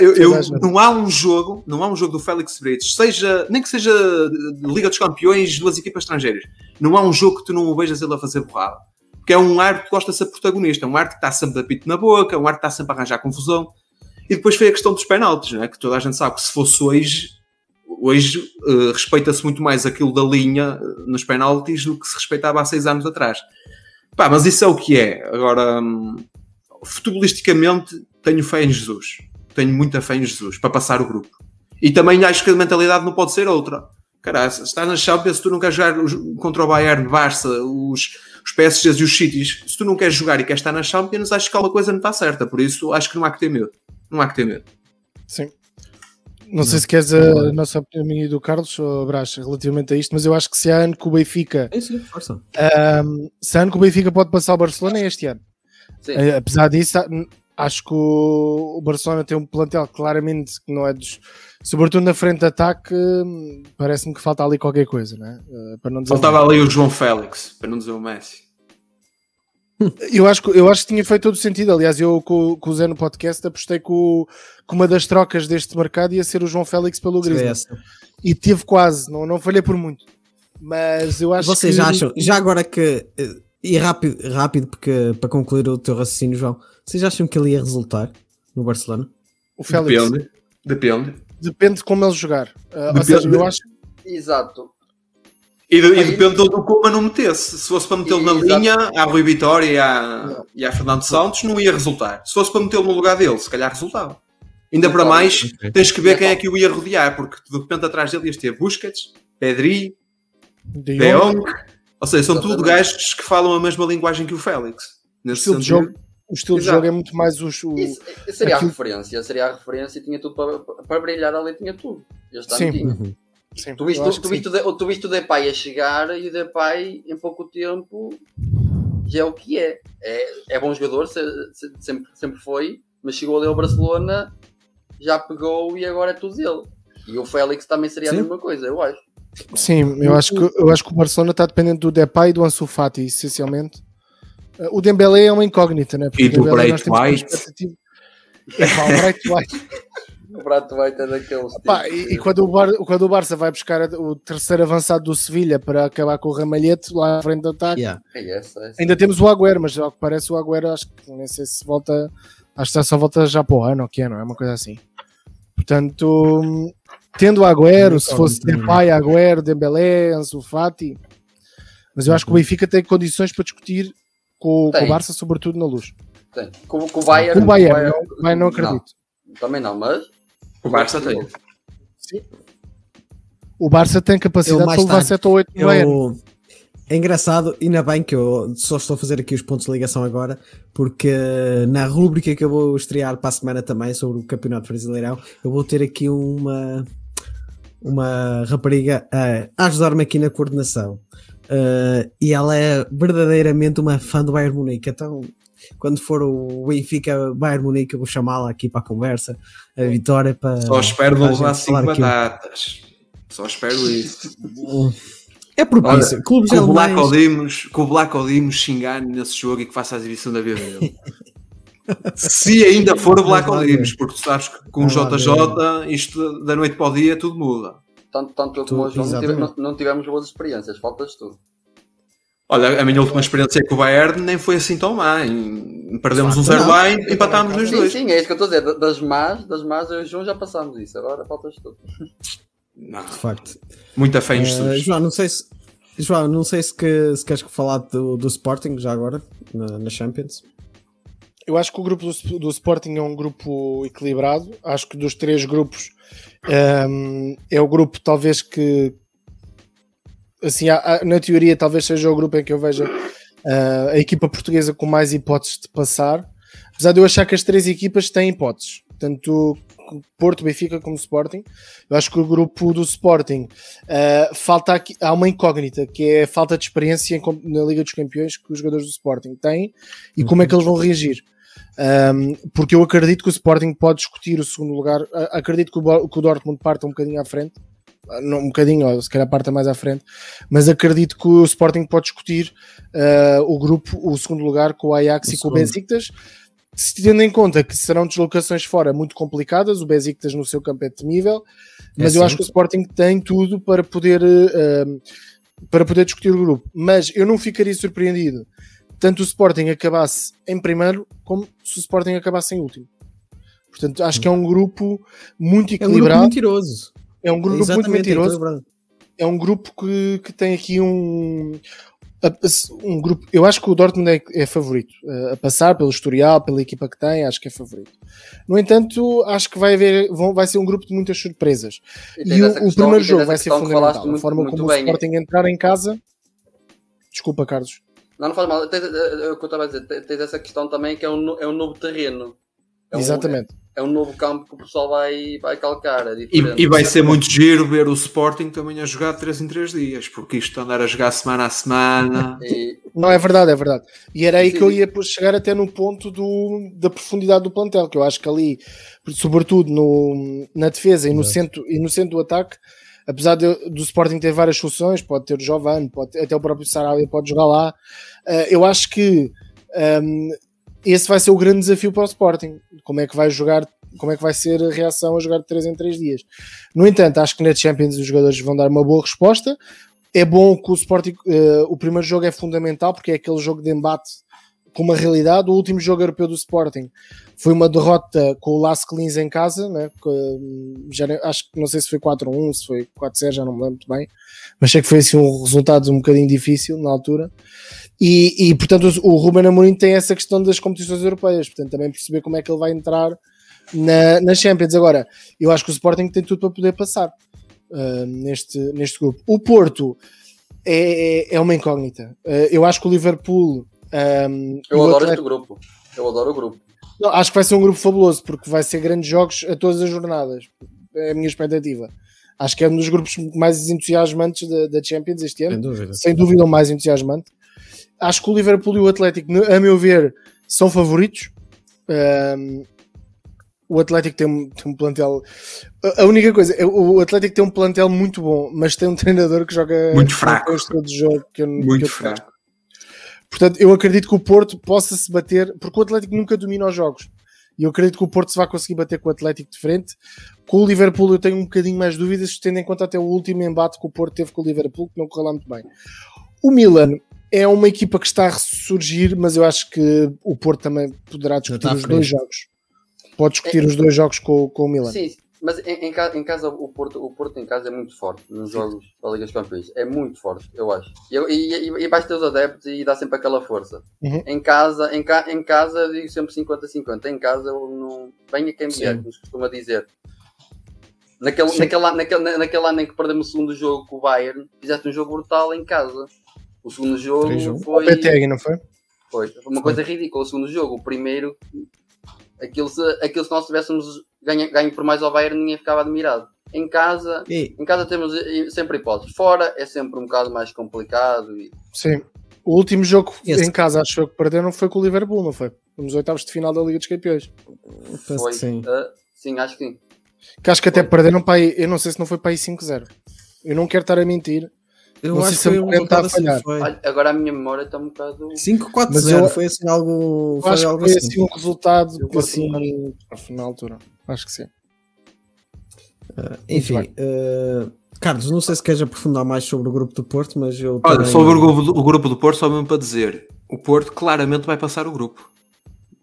Eu- eu- a não há um jogo, não há um jogo do Félix Brites, seja, nem que seja Liga dos Campeões, duas equipas estrangeiras, não há um jogo que tu não o vejas ele a fazer borrada. Porque é um ar que gosta de ser protagonista, é um ar que está sempre de apito na boca, é um ar que está sempre a arranjar confusão. E depois foi a questão dos penaltis, não é? que toda a gente sabe que se fosse hoje, hoje eh, respeita-se muito mais aquilo da linha eh, nos penaltis do que se respeitava há seis anos atrás. Pá, mas isso é o que é. Agora, hum, futebolisticamente, tenho fé em Jesus. Tenho muita fé em Jesus para passar o grupo. E também acho que a mentalidade não pode ser outra. Caralho, se estás na Champions, se tu não queres jogar os- contra o Bayern, Barça, os, os PSGs e os Cities, se tu não queres jogar e queres estar na Champions, acho que alguma coisa não está certa. Por isso, acho que não há que ter medo. Não há que ter medo. Sim. Não sei se queres a nossa opinião minha e do Carlos ou Brás relativamente a isto, mas eu acho que se há ano que o Benfica, sim, força. ahm, se há ano que o Benfica pode passar o Barcelona é este ano. Sim. Eh, Apesar disso, a- acho que o Barcelona tem um plantel claramente que não é dos. Sobretudo na frente de ataque, hum, parece-me que falta ali qualquer coisa, né? Eh, Para não Faltava ali o João Félix, para não dizer o Messi. Eu acho, que- eu acho que tinha feito todo o sentido. Aliás, eu com, com o Zé no podcast apostei que, o- que uma das trocas deste mercado ia ser o João Félix pelo Griezmann. Essa. E teve quase, não, não falhei por muito. Mas eu acho Vocês que. acham, já agora que. E rápido, rápido, porque para concluir o teu raciocínio, João, vocês acham que ele ia resultar no Barcelona? O Félix depende, Depende. Depende. de como ele jogar. Ou Depende. seja, eu acho Exato. E, de- e depende do como não metesse. Se fosse para metê-lo na Exato. linha, à Rui Vitória e à, e à Fernando Santos, não ia resultar. Se fosse para metê-lo no lugar dele, se calhar resultava. Ainda para mais, tens que ver quem é que o ia rodear, porque de repente atrás dele ias ter Busquets, Pedri, de De Jong. Ou seja, são tudo gajos que falam a mesma linguagem que o Félix. o Nesse estilo de jogo. O estilo de jogo é muito mais os. O... Isso, seria aquilo- a referência. Seria a referência e tinha tudo para, para brilhar ali, tinha tudo. Este Sim. tinha. Sim, Tu viste, tu, que viste, o De- tu viste o Depay a chegar e o Depay em pouco tempo já é o que é. É, é bom jogador, se- se- sempre, sempre foi, mas chegou ali ao Barcelona, já pegou e agora é tudo dele. E o Félix também seria Sim. a mesma coisa, eu acho. Sim, eu acho, que, eu acho que o Barcelona está dependente do Depay e do Ansu Fati, essencialmente. Uh, O Dembélé é uma incógnita, né? E o do Dembélé Bright White. expectativa- Epá, o Bright White. O Prato vai ter daqueles. Pá, e, e quando, o Bar- quando o Barça vai buscar o terceiro avançado do Sevilha para acabar com o Ramalhete lá à frente do ataque, Yeah. É essa. ainda temos o Agüero, mas ao que parece o Agüero acho que nem sei se volta, acho que só volta já para o ano, ou que é, não é? Uma coisa assim. Portanto, tendo o Agüero, se fosse Depay, Agüero, Dembélé, Ansu Fati, mas eu acho que o Benfica tem condições para discutir com, com o Barça, sobretudo na luz. Tem. Com, com o Bayern. Com o Bayern, com não, Bayern não acredito. também não, mas. O Barça tem. O Barça tem capacidade Eu mais para levar tarde, 7 ou 8 no Bayern. Eu... É engraçado, ainda bem que eu só estou a fazer aqui os pontos de ligação agora, porque na rúbrica que eu vou estrear para a semana também sobre o Campeonato Brasileirão, eu vou ter aqui uma, uma rapariga a ajudar-me aqui na coordenação. Uh, e ela é verdadeiramente uma fã do Bayern Munique. Então, quando for o Benfica Bayern Munique, eu vou chamá-la aqui para a conversa, a Vitória, para. Só espero não levar gente 5 falar aqui um- batatas. Só espero isso. É propício. Clubes Que o Black. Odimos, que o Black Odimos se engane nesse jogo e que faça a exibição da vida dele. Se ainda for o Black ver. porque tu sabes que com o JJ, isto da noite para o dia, tudo muda. Tanto, tanto eu como o João não, não- tivemos boas experiências, faltas tu. Olha, a minha última experiência com o Bayern nem foi assim tão má. Em- Perdemos um facto, 0 não. lá e empatámos nos dois. sim, é isso que eu estou a dizer. Da- Das más, das más, eu e o João já passámos isso. Agora faltas tu. Não, De facto. muita fé em Uh, Jesus. João, não sei se João, não sei se, que, se queres falar do, do Sporting já agora, na, na Champions. Eu acho que o grupo do, do, Sporting é um grupo equilibrado. Acho que dos três grupos um, é o grupo talvez que assim, na teoria talvez seja o grupo em que eu veja uh, a equipa portuguesa com mais hipóteses de passar. Apesar de eu achar que as três equipas têm hipóteses, tanto Porto, Benfica como Sporting. Eu acho que o grupo do Sporting uh, falta aqui, há uma incógnita que é a falta de experiência na Liga dos Campeões que os jogadores do Sporting têm e como é que eles vão reagir. Um, porque eu acredito que o Sporting pode discutir o segundo lugar. Acredito que o, que o Dortmund parta um bocadinho à frente, não, um bocadinho, ou se calhar parta mais à frente, mas acredito que o Sporting pode discutir uh, o grupo, o segundo lugar com o Ajax o e com o Besiktas. Se tendo em conta que serão deslocações fora muito complicadas, o Besiktas no seu campo é temível, mas é eu acho que o Sporting tem tudo para poder, uh, para poder discutir o grupo. Mas eu não ficaria surpreendido tanto o Sporting acabasse em primeiro como se o Sporting acabasse em último. Portanto, acho que é um grupo muito equilibrado. É um grupo mentiroso. É um grupo muito mentiroso. É um grupo que, que tem aqui um, um grupo. Eu acho que o Dortmund é, é favorito a passar pelo historial, pela equipa que tem, acho que é favorito. No entanto, acho que vai haver, vão, vai ser um grupo de muitas surpresas. E, e o, questão, o, primeiro jogo vai ser fundamental. Muito, a forma como bem. o Sporting entrar em casa. Desculpa, Carlos. Não, não faz mal. Tens, é o que eu estava a dizer. Tens essa questão também que é um, é um novo terreno. É um, Exatamente. É, é, um novo campo que o pessoal vai, vai calcar. É e, e, vai ser muito giro ver o Sporting também a jogar 3 em 3 dias, porque isto andar a jogar semana a semana. E... Não, é verdade, é verdade. E era aí Sim. que eu ia chegar até no ponto do, da profundidade do plantel, que eu acho que ali, sobretudo no, na defesa e no, centro, e no centro do ataque, apesar de, do Sporting ter várias soluções, pode ter o Giovanni, pode até o próprio Sarabia pode jogar lá. Uh, eu acho que um, ehm, esse vai ser o grande desafio para o Sporting. Como é que vai jogar, como é que vai ser a reação a jogar de 3 em 3 dias. No entanto, acho que na Champions os jogadores vão dar uma boa resposta. É bom que o Sporting, uh, o primeiro jogo é fundamental porque é aquele jogo de embate com uma realidade. O último jogo europeu do Sporting foi uma derrota com o Las Clins em casa, né? já, acho que não sei se foi 4-1, se foi 4-0, já não me lembro muito bem, mas sei que foi assim um resultado um bocadinho difícil na altura. E, e portanto o, o Ruben Amorim tem essa questão das competições europeias, portanto também perceber como é que ele vai entrar na, na Champions. Agora, eu acho que o Sporting tem tudo para poder passar uh, neste, neste grupo. O Porto é, é, é uma incógnita. Uh, eu acho que o Liverpool um, eu adoro Atlético... este grupo. Eu adoro o grupo. Não, acho que vai ser um grupo fabuloso porque vai ser grandes jogos a todas as jornadas. É a minha expectativa. Acho que é um dos grupos mais entusiasmantes da, da Champions este ano. Sem dúvida. Sem dúvida o mais entusiasmante. Acho que o Liverpool e o Atlético, a meu ver, são favoritos. Um, o Atlético tem um, tem um, plantel. A única coisa, é, o Atlético tem um plantel muito bom, mas tem um treinador que joga muito fraco. de jogo que eu, muito que eu fraco. Portanto, eu acredito que o Porto possa se bater, porque o Atlético nunca domina os jogos. E eu acredito que o Porto se vai conseguir bater com o Atlético de frente. Com o Liverpool eu tenho um bocadinho mais dúvidas, tendo em conta até o último embate que o Porto teve com o Liverpool, que não correu lá muito bem. O Milan é uma equipa que está a ressurgir, mas eu acho que o Porto também poderá discutir os dois jogos. Pode discutir é, os dois jogos com, com o Milan. Sim, mas em, em, em, casa, o Porto, o Porto em casa é muito forte nos jogos da Liga dos Campeões. É muito forte, eu acho. E, e, e, e basta ter os adeptos e dá sempre aquela força. Uhum. Em casa, em, ca, em casa eu digo sempre 50-50. Em casa eu não. Venha quem vier, como se costuma dizer. Naquele, naquele, naquele, naquele ano em que perdemos o segundo jogo com o Bayern, fizeste um jogo brutal em casa. O segundo jogo foi. O PTG, não foi? Foi. Foi uma coisa ridícula o segundo jogo. O primeiro, aquilo se, aquilo se nós tivéssemos ganho, ganho por mais ao Bayern, ninguém ficava admirado. Em casa, e... em casa temos sempre hipóteses. Fora é sempre um bocado mais complicado. E... Sim. O último jogo Esse... em casa, acho que perderam, foi com o Liverpool, não foi? Nos oitavos de final da Liga dos Campeões. Foi. Sim. Uh, sim, acho que sim. Que acho que até perderam para aí, eu não sei se não foi para aí 5-0. Eu não quero estar a mentir, eu não acho que foi um resultado assim, foi. Agora a minha memória está um bocado. 5-4-0, foi assim algo. Foi acho algo que foi assim. assim um resultado que assim, na altura. Acho que sim. Uh, enfim, uh, Carlos, não sei se queres aprofundar mais sobre o grupo do Porto, mas eu. Olha, também... sobre o grupo, do, o grupo do Porto, só mesmo para dizer: o Porto claramente vai passar o grupo.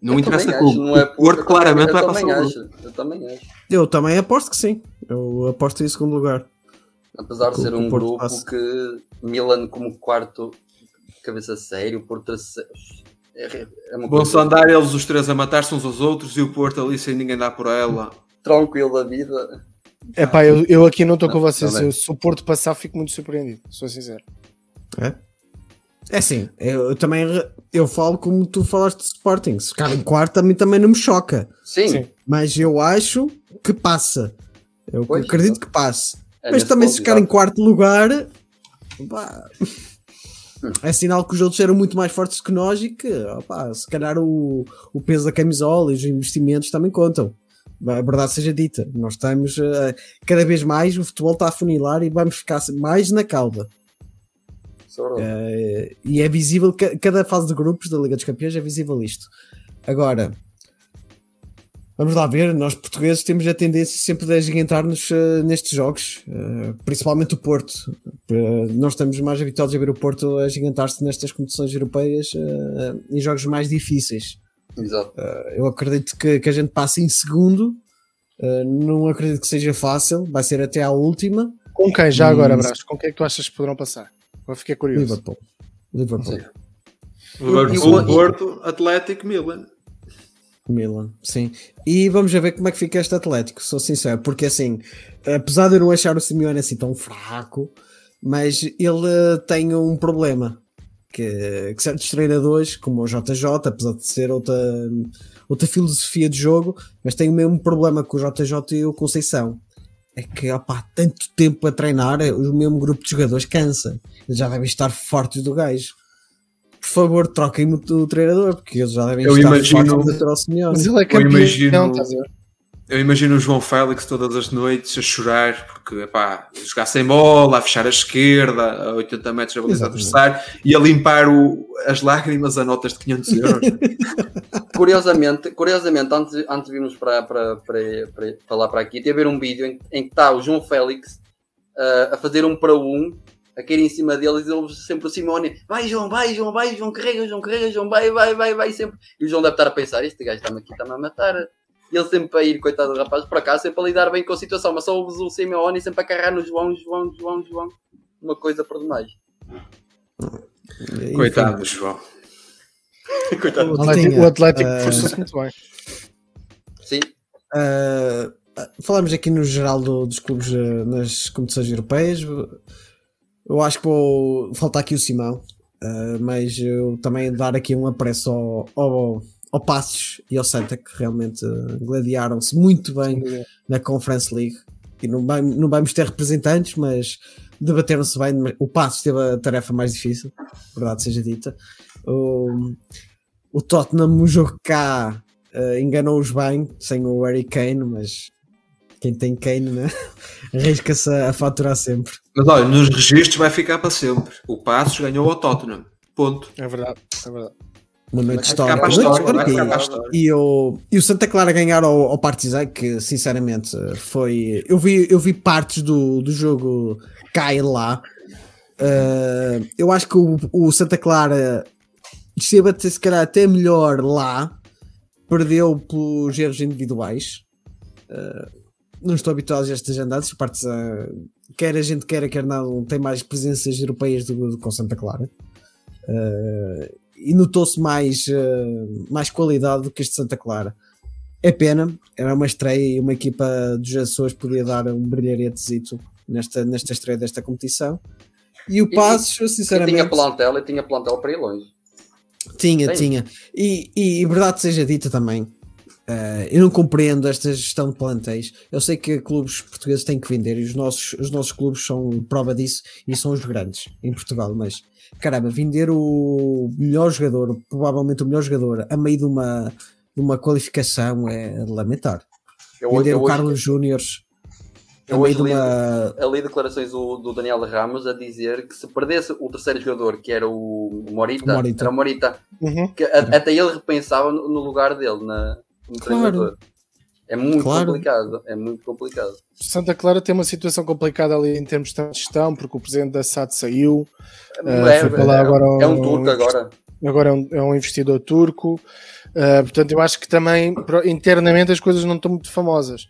Não eu interessa clube. Não é o Porto claramente vai passar acho, o grupo. Eu também acho. Eu também aposto que sim. Eu aposto em segundo lugar. Apesar de ser um Porto grupo passe. que Milan como quarto cabeça sério, por terceiro. É, é uma Vão coisa só andar eles os três a matar-se uns aos outros e o Porto ali sem ninguém dar por ela. tranquilo da vida. É pá, eu, eu aqui não estou com vocês. tá. Eu, se o Porto passar, fico muito surpreendido. Sou sincero. É assim, eu, eu também eu falo como tu falaste de Sporting. Se ficar em quarto, a mim também não me choca. Sim, Sim. Mas eu acho que passa. Eu Pois, acredito então. que passe. É Mas também se ficar em quarto lugar, pá, é sinal que os outros eram muito mais fortes que nós e que, opá, se calhar o, o peso da camisola e os investimentos também contam. A verdade seja dita, nós estamos eh, cada vez mais, o futebol está a funilar e vamos ficar mais na cauda. Isso é. Eh, e é visível, que cada fase de grupos da Liga dos Campeões é visível isto. Agora, vamos lá ver, nós portugueses temos a tendência sempre de agigantar-nos eh, nestes jogos, eh, principalmente o Porto. Eh, nós estamos mais habituados a ver o Porto agigantar-se nestas competições europeias em jogos mais difíceis. Exato. Eu acredito que, que a gente passe em segundo, não acredito que seja fácil, vai ser até à última. Com quem já agora. Brás? Com quem é que tu achas que poderão passar? Eu fiquei curioso. Liverpool. Liverpool. Liverpool, Porto, Atlético, Milan. Milan, sim. E vamos ver como é que fica este Atlético, sou sincero, porque assim, apesar de eu não achar o Simeone assim tão fraco, mas ele eh, tem um problema. Que, que certos treinadores, como o JJ, apesar de ser outra, outra filosofia de jogo, mas tem o mesmo problema com o JJ e o Conceição. É que, opá, tanto tempo a treinar, eh, o mesmo grupo de jogadores cansa. Já devem estar fortes do gajo. Por favor, troquem-me o treinador, porque eles já devem Eu estar imagino- de ao Simeone. Mas ele é Eu campeão, imagino- estás a ver? Eu imagino o João Félix todas as noites a chorar porque epá, a jogar sem bola, a fechar a esquerda, a 80 metros da baliza adversário e a limpar o- as lágrimas a notas de 500 euros. Curiosamente, curiosamente antes, antes de virmos para, para, para, para, para lá para aqui, teve a ver um vídeo em, em que está o João Félix ah, a fazer um para um, a cair em cima deles e eles sempre o Simone, vai João, vai João, vai João, carrega João, carrega João, vai, vai, vai, vai, sempre. E o João deve estar a pensar, este gajo está-me aqui, está-me a matar. E ele sempre a ir, coitado do rapaz, por acaso, sempre a lidar bem com a situação, mas só ouves o Simeone sempre a carregar no João, João, João, João. Uma coisa por demais. Coitado do João. Coitado. O Atlético, o Atlético ah, forçou-se muito bem. Sim, Uh, falamos aqui no geral do- dos clubes uh, nas competições europeias. Eu acho que vou faltar aqui o Simão, uh, mas eu também dar aqui um apreço ao, ao, ao Passos e ao Santa que realmente uh, gladiaram-se muito bem na Conference League. E não, vai- não vamos ter representantes, mas debateram-se bem. O Passos teve a tarefa mais difícil, verdade seja dita. O, o Tottenham, no jogo cá, eh, enganou-os bem, sem o Harry Kane, mas quem tem Kane, né? arrisca-se a, faturar sempre. Mas olha, nos registros vai ficar para sempre. O Passos ganhou ao Tottenham. Ponto. É verdade, é verdade. Uma noite histórica. ficar para a Noite histórica. E o, e o Santa Clara ganhar ao, ao Partizan, que sinceramente foi. Eu vi, eu vi partes do, do jogo cá e lá. Uh, eu acho que o, o Santa Clara esteve até, se calhar até melhor lá, perdeu pelos erros individuais. Uh, não estou habituado a estas andadas. O Partizan, quer a gente queira, quer não, tem mais presenças europeias do, do que o Santa Clara. Uh, e notou-se mais, uh, mais qualidade do que este Santa Clara. É pena, era uma estreia e uma equipa dos Açores podia dar um brilharetezito nesta, nesta estreia desta competição. E o Passos, e sinceramente, tinha plantel e tinha plantel para ir longe. tinha, Tem. tinha. E, e verdade seja dita também, eh, eu não compreendo esta gestão de plantéis. Eu sei que clubes portugueses têm que vender e os nossos, os nossos clubes são prova disso e são os grandes em Portugal, mas caramba, vender o melhor jogador, provavelmente o melhor jogador, a meio de uma, de uma qualificação é lamentar. Eu, Vender eu o Carlos Júniors a eu meio hoje de li- uma. ali declarações do, do Daniel Ramos a dizer que se perdesse o terceiro jogador, que era o Morita, O Morita. era o Morita, Uhum. que a- até ele repensava no, no lugar dele, na, no Claro. treinador. É muito Claro. complicado, é muito complicado. Santa Clara tem uma situação complicada ali em termos de gestão, porque o presidente da SAD saiu, é, foi para lá é- agora é um um- turco agora. agora é um, é um investidor turco, uh, portanto eu acho que também internamente as coisas não estão muito famosas.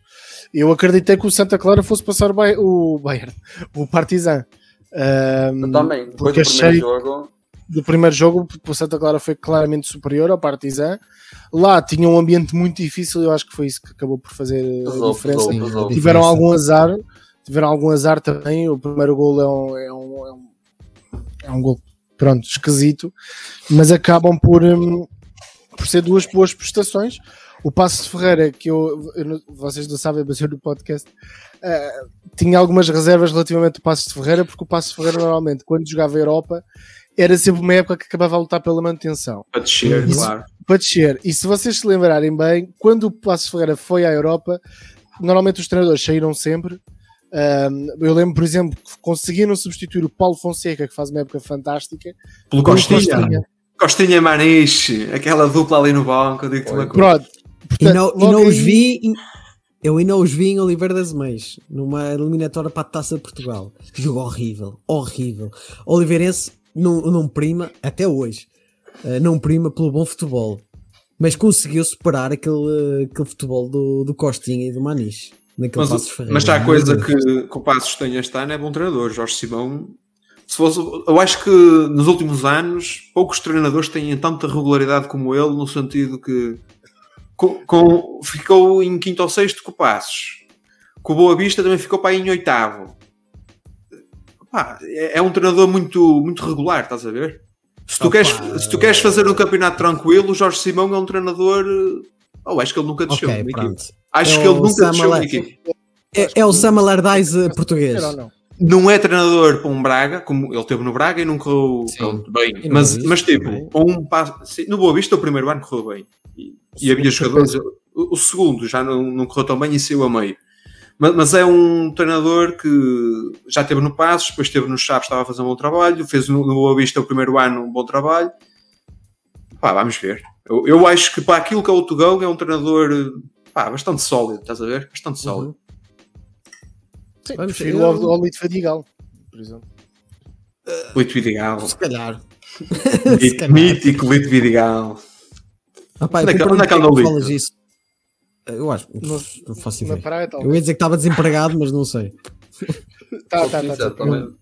Eu acreditei que o Santa Clara fosse passar o, Bay o Bayern, o Partizan. Um, Eu também. Depois porque do primeiro achei jogo. Do primeiro jogo, o Santa Clara foi claramente superior ao Partizan. Lá tinha um ambiente muito difícil, eu acho que foi isso que acabou por fazer a diferença. pesou, pesou. Tiveram diferença. algum azar, tiveram algum azar também. O primeiro gol é um, é um, é um, é um gol, pronto, esquisito, mas acabam por, hum, por ser duas boas prestações. O Passo de Ferreira, que eu, eu vocês não sabem, mas eu no podcast eh, tinha algumas reservas relativamente ao Passo de Ferreira, porque o Passo de Ferreira normalmente, quando jogava a Europa, era sempre uma época que acabava a lutar pela manutenção Para descer, Isso. claro. para descer. E se vocês se lembrarem bem, quando o Passos Ferreira foi à Europa, normalmente os treinadores saíram sempre. Ahm, eu lembro, por exemplo, que conseguiram substituir o Paulo Fonseca, que faz uma época fantástica, Pelo Costinha. Costinha Maniche, aquela dupla ali no banco, eu digo-te uma coisa. Pronto. E Portanto, não, e não os aí- vi. em- Eu ainda os vi em Oliveira das Meias, numa eliminatória para a Taça de Portugal. Jogo horrível, horrível. Oliveirense não, não prima, até hoje, eh, não prima pelo bom futebol. Mas conseguiu superar aquele, aquele futebol do, do Costinha e do Maniche. Naquele Mas, Ferreira. mas está a coisa que, que o Passos tem este ano é bom treinador. Jorge Simão, se fosse, eu acho que nos últimos anos poucos treinadores têm tanta regularidade como ele, no sentido que com, com- ficou em quinto ou sexto com o Passos. Com o Boa Vista também ficou para aí em oitavo. Pá, é, é um treinador muito, muito regular, estás a ver? Se tu, Opa, queres, se tu queres fazer um campeonato tranquilo, o Jorge Simão é um treinador. eh, Oh, acho que ele nunca desceu Ok, uma equipe. pronto. Acho É que ele nunca Sam desceu equipe. É, é o Sam Allardyce português. Ou não? é treinador para um Braga, como ele teve no Braga e não correu pronto, bem, mas, mas tipo, também. um passo, sim, no Boa Vista o primeiro ano correu bem e, e havia jogadores, o, o segundo já não, não correu tão bem e saiu a meio. Mas, mas é um treinador que já esteve no Passos, depois esteve no Chaves, estava a fazer um bom trabalho, fez no, no Boa Vista o primeiro ano um bom trabalho. Pá, vamos ver. Eu, eu acho que para aquilo que é o Tugão é um treinador pá, bastante sólido, estás a ver? Bastante sólido. Uhum. Sim, Vamos prefiro ver. ao, ao Lito Fadigal, por exemplo. Lito Vidigal. Se calhar. Mí- calhar. Mítico Lito Vidigal. Ah, pá, Onde é que- eu onde é que anda o porque Lito? Eu acho, No- não faço Na ideia. praia, Eu ia dizer que estava desempregado, mas não sei. Tá, tá, tá, tá. Exatamente.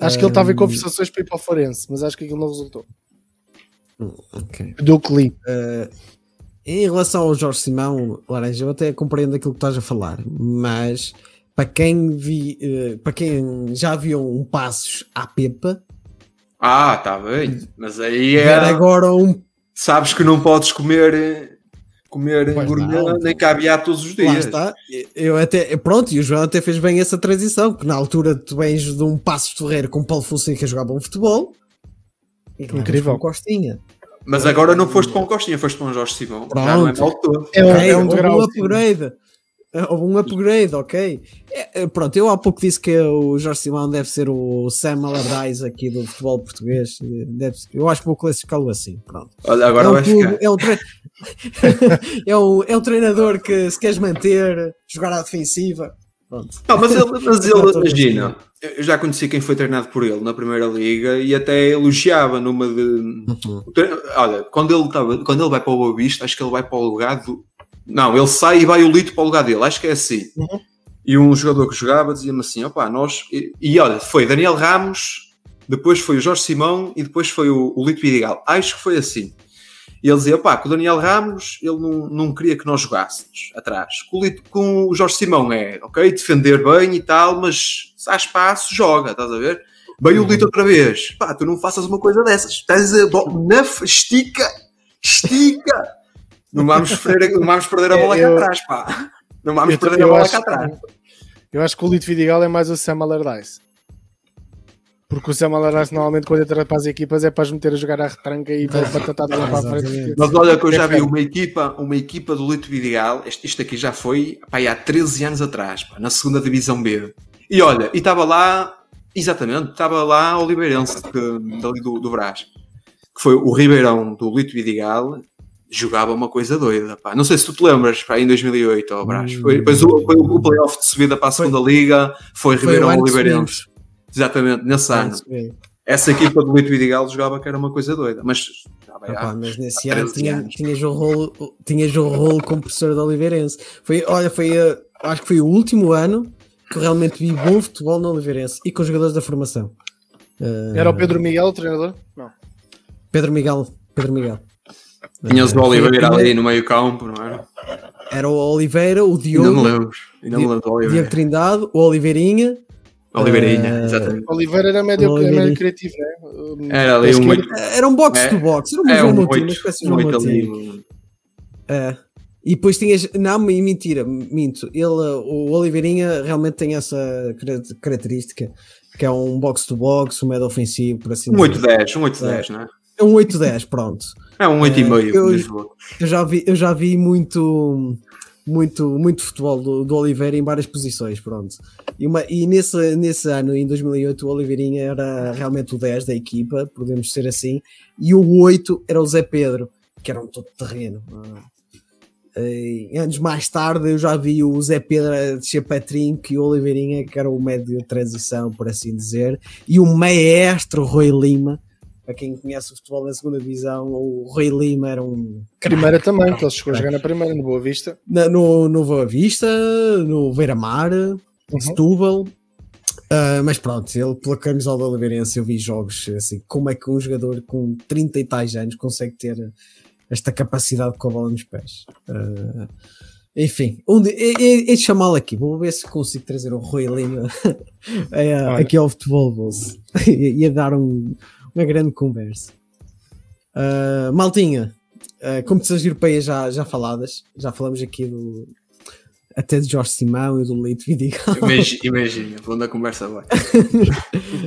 Acho que ele estava em conversações para ir para o Forense, mas acho que aquilo não resultou. Ok. Do que li. Em relação ao Jorge Simão, Laranja, eu até compreendo aquilo que estás a falar, mas para quem, vi, eh, para quem já viu um Passos à Pepa, Ah, está bem. Mas aí é. agora um. Sabes que não podes comer, comer Pois gourmet não. nem caviar todos os Lá dias. está. Eu até, pronto, e o João até fez bem essa transição, que na altura tu vens de um Passos Ferreira com Paulo Fonseca a jogar bom futebol. E agora Incrível. com Costinha. Mas agora não foste para um Costinha, foste para um Jorge Simão. Já não é Pronto. mal todo. É um, é um houve degrau. um upgrade. Houve um upgrade, ok. É, é, pronto, eu há pouco disse que o Jorge Simão deve ser o Sam Allardyce aqui do futebol português. Deve ser- eu acho que vou classificá-lo assim. Pronto. Olha, agora é, um vai ficar. é, um tre- é, um, é um treinador que se queres manter, jogar à defensiva. Pronto. Não, mas ele, mas ele imagina, eu já conheci quem foi treinado por ele na Primeira Liga e até elogiava numa de. tre- Olha, quando ele, estava, quando ele vai para o Boa Vista, acho que ele vai para o lugar do. Não, ele sai e vai o Lito para o lugar dele, acho que é assim. Uhum. E um jogador que jogava dizia-me assim: opá, nós. E, e olha, foi Daniel Ramos, depois foi o Jorge Simão e depois foi o, o Lito Vidigal. Acho que foi assim. E ele dizia, pá, com o Daniel Ramos, ele não, não queria que nós jogássemos atrás. Com o, Lito- com o Jorge Simão é, ok, defender bem e tal, mas se há espaço, joga, estás a ver? Veio o Lito outra vez. Pá, tu não faças uma coisa dessas. Estás a... estica, estica. Não vamos perder, não vamos perder a bola cá Eu- atrás, pá. Não vamos Eu, perder a bola acho, cá atrás. eu acho que o Lito Vidigal é mais o Sam Allardyce. Porque o Sam Allardyce normalmente quando entra para as equipas é para as meter a jogar à retranca e para batatar de lá para a frente. Mas olha que eu já vi uma equipa, uma equipa do Lito Vidigal, isto, isto aqui já foi pá, há 13 anos atrás, pá, na segunda divisão B. E olha, e estava lá, exatamente, estava lá o Oliveirense que- dali do, do Brás, que foi o Ribeirão do Lito Vidigal, jogava uma coisa doida, pá. Não sei se tu te lembras, pá, em 2008, ao Brás. Foi, depois o, foi o playoff de subida para a segunda liga, foi Foi o Ribeirão Oliveirense. Exatamente, nesse ano. Essa equipa do Lito Vidigal jogava que era uma coisa doida, mas já Epá, há- mas nesse ano 13 tinha, anos. tinhas, o rolo, tinhas o rolo como professor da Oliveirense. Foi, olha, foi, eh, acho que foi o último ano que eu realmente vi bom futebol no Oliveirense e com os jogadores da formação. Uh, Era o Pedro Miguel o treinador? Não. Pedro Miguel. Pedro Miguel. Tinhas o Uh, Oliveira ali no meio campo, não era? Era o Oliveira, o Ainda me Diogo, lembro. Ainda me lembro Oliveira. Trindade, o Oliveirinha. Oliveirinha, Eh, exatamente. Oliveira era médio, Oliveira. médio criativo, né? Era ali um esquerda. oito. Era um box É, to box, era um É um Moutinho, uma oito. espécie de Um João oito Moutinho. ali. É. E depois tinhas. Não, men- mentira, minto. Ele, o Oliveirinha realmente tem essa cara- característica que é um box to box, um médio ofensivo, por assim Um dizer. 8-10, um 8-10, não é? É um 8-10, pronto. É um 8,5, eu- como diz o outro. Eu já vi, eu já vi muito, muito, muito futebol do, do Oliveira em várias posições, pronto. E, uma, e nesse, nesse ano, em 2008, o Oliveirinha era realmente o 10 da equipa, podemos ser assim, e o 8 era o Zé Pedro, que era um todo terreno. anos mais tarde eu já vi o Zé Pedro a descer para trinco e o Oliveirinha, que era o médio de transição, por assim dizer, e o maestro Rui Lima, para quem conhece o futebol da segunda divisão, o Rui Lima era um Primeira também, que ele chegou a jogar na primeira, no Boa Vista. na- no, no Boa Vista, no Beira Mar, Setúbal. Ah, mas pronto, ele pela camisola Oliveirense eu vi jogos assim, como é que um jogador com 30 e tais anos consegue ter esta capacidade com a bola nos pés. Ah, enfim, é, é de chamá-lo aqui, vou ver se consigo trazer o Rui Lima é, aqui ao futebol Bolsa. ia dar um- uma grande conversa. Ah, Maltinha, Uh, competições europeias já, já faladas, já falamos aqui do até de Jorge Simão e do Leite Vidigal. Imagina, imagina, por onde a conversa vai.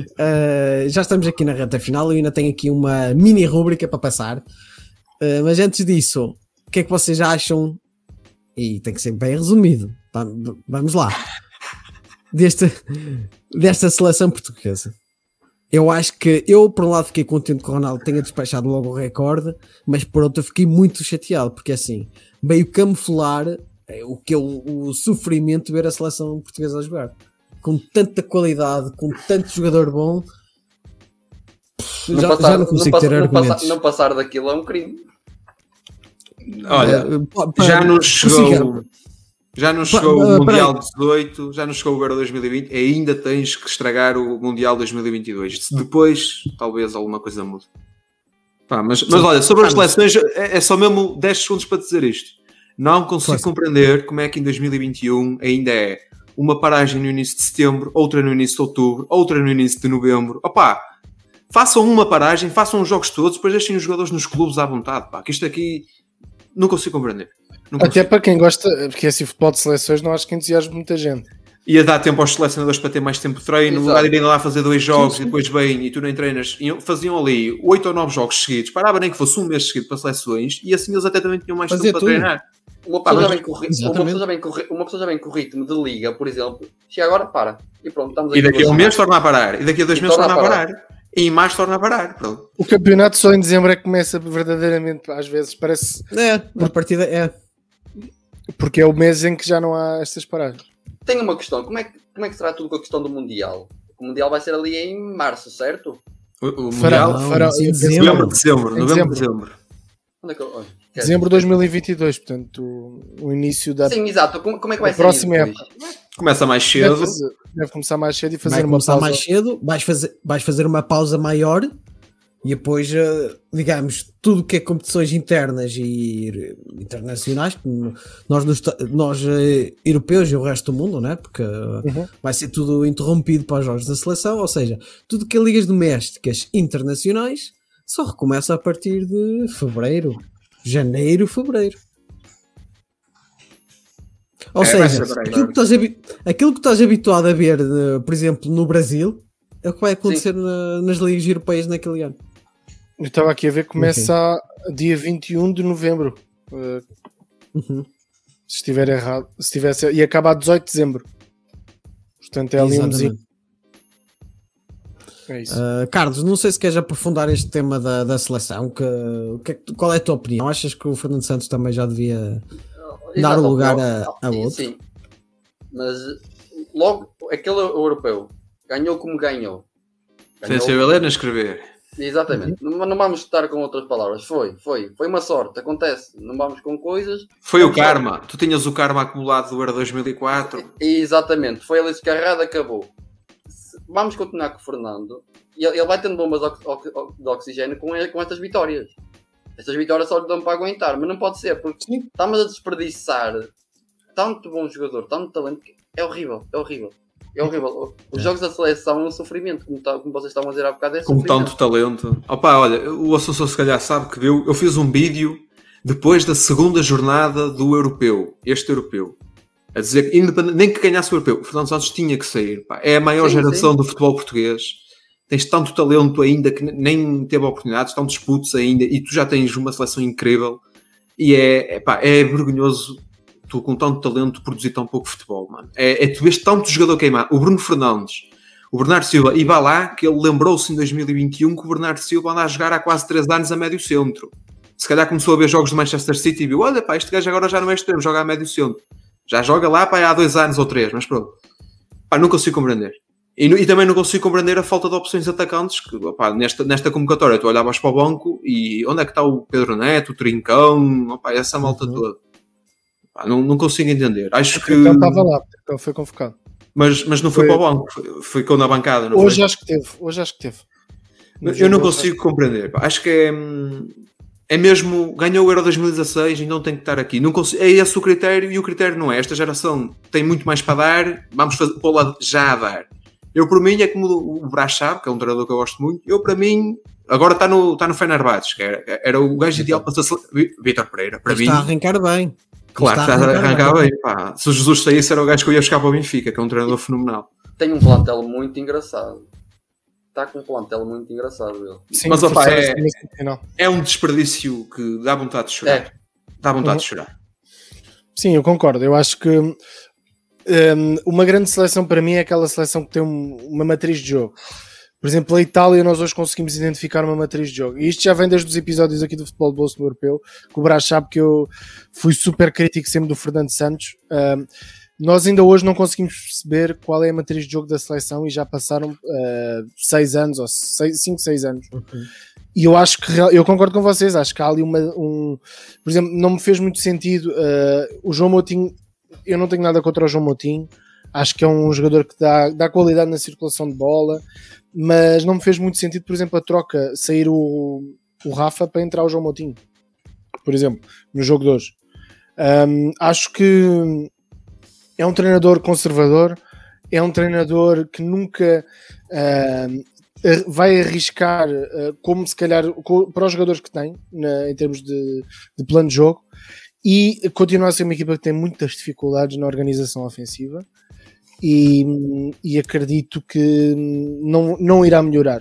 Uh, já estamos aqui na reta final e ainda tenho aqui uma mini rúbrica para passar. Uh, mas antes disso, o que é que vocês acham? E tem que ser bem resumido. Vamos lá. Desta, desta seleção portuguesa. Eu acho que eu, por um lado, fiquei contente que o Ronaldo tenha despachado logo o recorde, mas por outro, eu fiquei muito chateado, porque assim veio camuflar eh, o que é o, o sofrimento de ver a seleção portuguesa a jogar com tanta qualidade, com tanto jogador bom. Não já, passar, já não consigo passa- ter não argumentos. passar- não passar daquilo é um crime. Olha, Eh, já nos chegou. Já nos Pa- chegou o Mundial peraí. 18, já nos chegou o Euro 2020 e ainda tens que estragar o Mundial 2022. Depois, talvez alguma coisa mude. Pá, mas, mas olha, sobre as seleções, é, é só mesmo 10 segundos para dizer isto. Não consigo compreender como é que em 2021 ainda é uma paragem no início de setembro, outra no início de outubro, outra no início de novembro. Opá, façam uma paragem, façam os jogos todos, depois deixem os jogadores nos clubes à vontade. Pá, que isto aqui não consigo compreender. Não Até consigo. para quem gosta, porque esse futebol de seleções não acho que entusiasme muita gente. ia dar tempo aos selecionadores para ter mais tempo de treino, no Exato. lugar de irem lá fazer dois jogos sim. e depois bem e tu nem treinas, iam- faziam ali oito ou nove jogos seguidos, parava nem que fosse um mês seguido para seleções e assim eles até também tinham mais Fazia tempo para tudo. treinar. Uma pessoa, já com, uma, pessoa já vem com, ri- uma pessoa já vem com ritmo de liga, por exemplo. Chega agora, para. E pronto, estamos E aqui daqui a um mês torna a parar, e daqui a dois E meses torna a a parar, e em março torna a parar. Pronto. O campeonato só em dezembro é que começa verdadeiramente, às vezes, parece. É, a partida é. Porque é o mês em que já não há estas paragens. Tenho uma questão. Como é, que, como é que será tudo com a questão do Mundial? O Mundial vai ser ali em março, certo? O, o Fará- Mundial, fará- em em dezembro. novembro, dezembro, Em novembro, dezembro. dezembro. Onde é que eu- Dezembro de 2022, portanto, o, início da. Sim, exato. Como, como é que vai A ser? próxima isso depois? Começa mais Deve, cedo, fazer- deve começar mais cedo e fazer Vai uma começar pausa. mais cedo, vais fazer, vais fazer uma pausa maior e depois, eh, digamos, tudo que é competições internas e eh, internacionais, nós, nós eh, europeus e o resto do mundo, né? porque eh, Uhum. vai ser tudo interrompido para os jogos da seleção, ou seja, tudo que é ligas domésticas internacionais só recomeça a partir de fevereiro, janeiro, fevereiro. Ou É, seja, aquilo que, estás aquilo que estás habituado a ver, eh, por exemplo, no Brasil, é o que vai acontecer na- nas ligas europeias naquele ano. Eu estava aqui a ver, começa a dia 21 de novembro. eh, Uhum. se estiver errado. Se tivesse, e acaba a 18 de dezembro. Portanto, é ali um mesinho. É isso. Uh, Carlos, não sei se queres aprofundar este tema da, da seleção. Que, o que é que- qual é a tua opinião? Achas que o Fernando Santos também já devia. Dar lugar a- a sim, outro. Sim. Mas logo, aquele europeu ganhou como ganhou. sem saber ler nem escrever. Exatamente. Não, não vamos estar com outras palavras. Foi, foi. Foi uma sorte. Acontece. Não vamos com coisas. Foi o karma. Tu tinhas o karma acumulado do Euro 2004. Exatamente. Foi ali descarregado, acabou. Vamos continuar com o Fernando. E ele vai tendo bombas de oxigênio com, com estas vitórias. Estas vitórias só lhe dão para aguentar. Mas não pode ser, porque Sim. estamos a desperdiçar tanto bom jogador, tanto talento. que É horrível. É horrível. É horrível. Os jogos da seleção é um sofrimento, como, tá- como vocês estavam a dizer há bocado. É Com tanto talento. Opa, olha, o Assunção se calhar sabe que viu. Eu fiz um vídeo depois da segunda jornada do europeu. Este europeu. A dizer que, nem que ganhasse o europeu, o Fernando Santos tinha que sair. pá. É a maior Sim, geração sim. do futebol português. Tens tanto talento ainda que nem teve oportunidades, estão disputos ainda, e tu já tens uma seleção incrível. E é, é, pá, é vergonhoso tu com tanto talento produzir tão pouco futebol, mano. É, é tu vês tanto jogador queimar. O Bruno Fernandes, o Bernardo Silva, e vá lá que ele lembrou-se em 2021 que o Bernardo Silva anda a jogar há quase 3 anos a médio centro. Se calhar começou a ver jogos do Manchester City e viu: olha, pá, este gajo agora já não é extremo, joga a médio centro. Já joga lá, pá, há dois anos ou três, mas pronto. Pá, não consigo compreender. E, e também não consigo compreender a falta de opções atacantes. Que, pá, nesta, nesta convocatória, tu olhavas para o banco e onde é que está o Pedro Neto, o Trincão, opá, essa malta Uhum. toda. Pá, não, não consigo entender. Acho que. Então estava lá, porque ele foi convocado. Mas, mas não foi, Foi- para o banco, foi- ficou na bancada. Não Hoje foi? acho que teve. Hoje acho que teve. No Eu não consigo compreender. pá. Acho que é, hum, é mesmo. Ganhou o Euro 2016 e não tem que estar aqui. Não consigo, é esse o critério e o critério não é. Esta geração tem muito mais para dar, vamos fazer, pô-la já a dar. Eu, por mim, é como o Brachab, que é um treinador que eu gosto muito. Eu, para mim, agora está no, está no Fenerbahçe, que era, era o gajo ideal para ser. Vi- Vítor Pereira, para Mas mim. está a arrancar bem. Claro, está está a a arrancar arrancar bem. bem. pá. Se o Jesus saísse, era o gajo que eu ia buscar para o Benfica, que é um treinador fenomenal. Tem um plantel muito engraçado. Está com um plantel muito engraçado ele. Sim, Mas, opa, é-. É um desperdício que dá vontade de chorar. É. Dá vontade Uhum. de chorar. Sim, eu concordo. Eu acho que hum, uma grande seleção para mim é aquela seleção que tem um- uma matriz de jogo. Por exemplo, a Itália, nós hoje conseguimos identificar uma matriz de jogo. E isto já vem desde os episódios aqui do Futebol de Bolso no Europeu, que o Brás sabe que eu fui super crítico sempre do Fernando Santos. Hum, nós ainda hoje não conseguimos perceber qual é a matriz de jogo da seleção e já passaram uh, seis anos, ou seis, cinco, seis anos. E eu acho que eu concordo com vocês, acho que há ali uma, um, por exemplo, não me fez muito sentido uh, o João Moutinho, eu não tenho nada contra o João Moutinho, acho que é um jogador que dá, dá qualidade na circulação de bola, mas não me fez muito sentido, por exemplo, a troca, sair o, o Rafa para entrar o João Moutinho, por exemplo, no jogo de hoje. Um, acho que é um treinador conservador, é um treinador que nunca ar- vai arriscar uh, como se calhar para os jogadores que tem em termos de, de plano de jogo e continua a ser uma equipa que tem muitas dificuldades na organização ofensiva e, e acredito que não, não irá melhorar.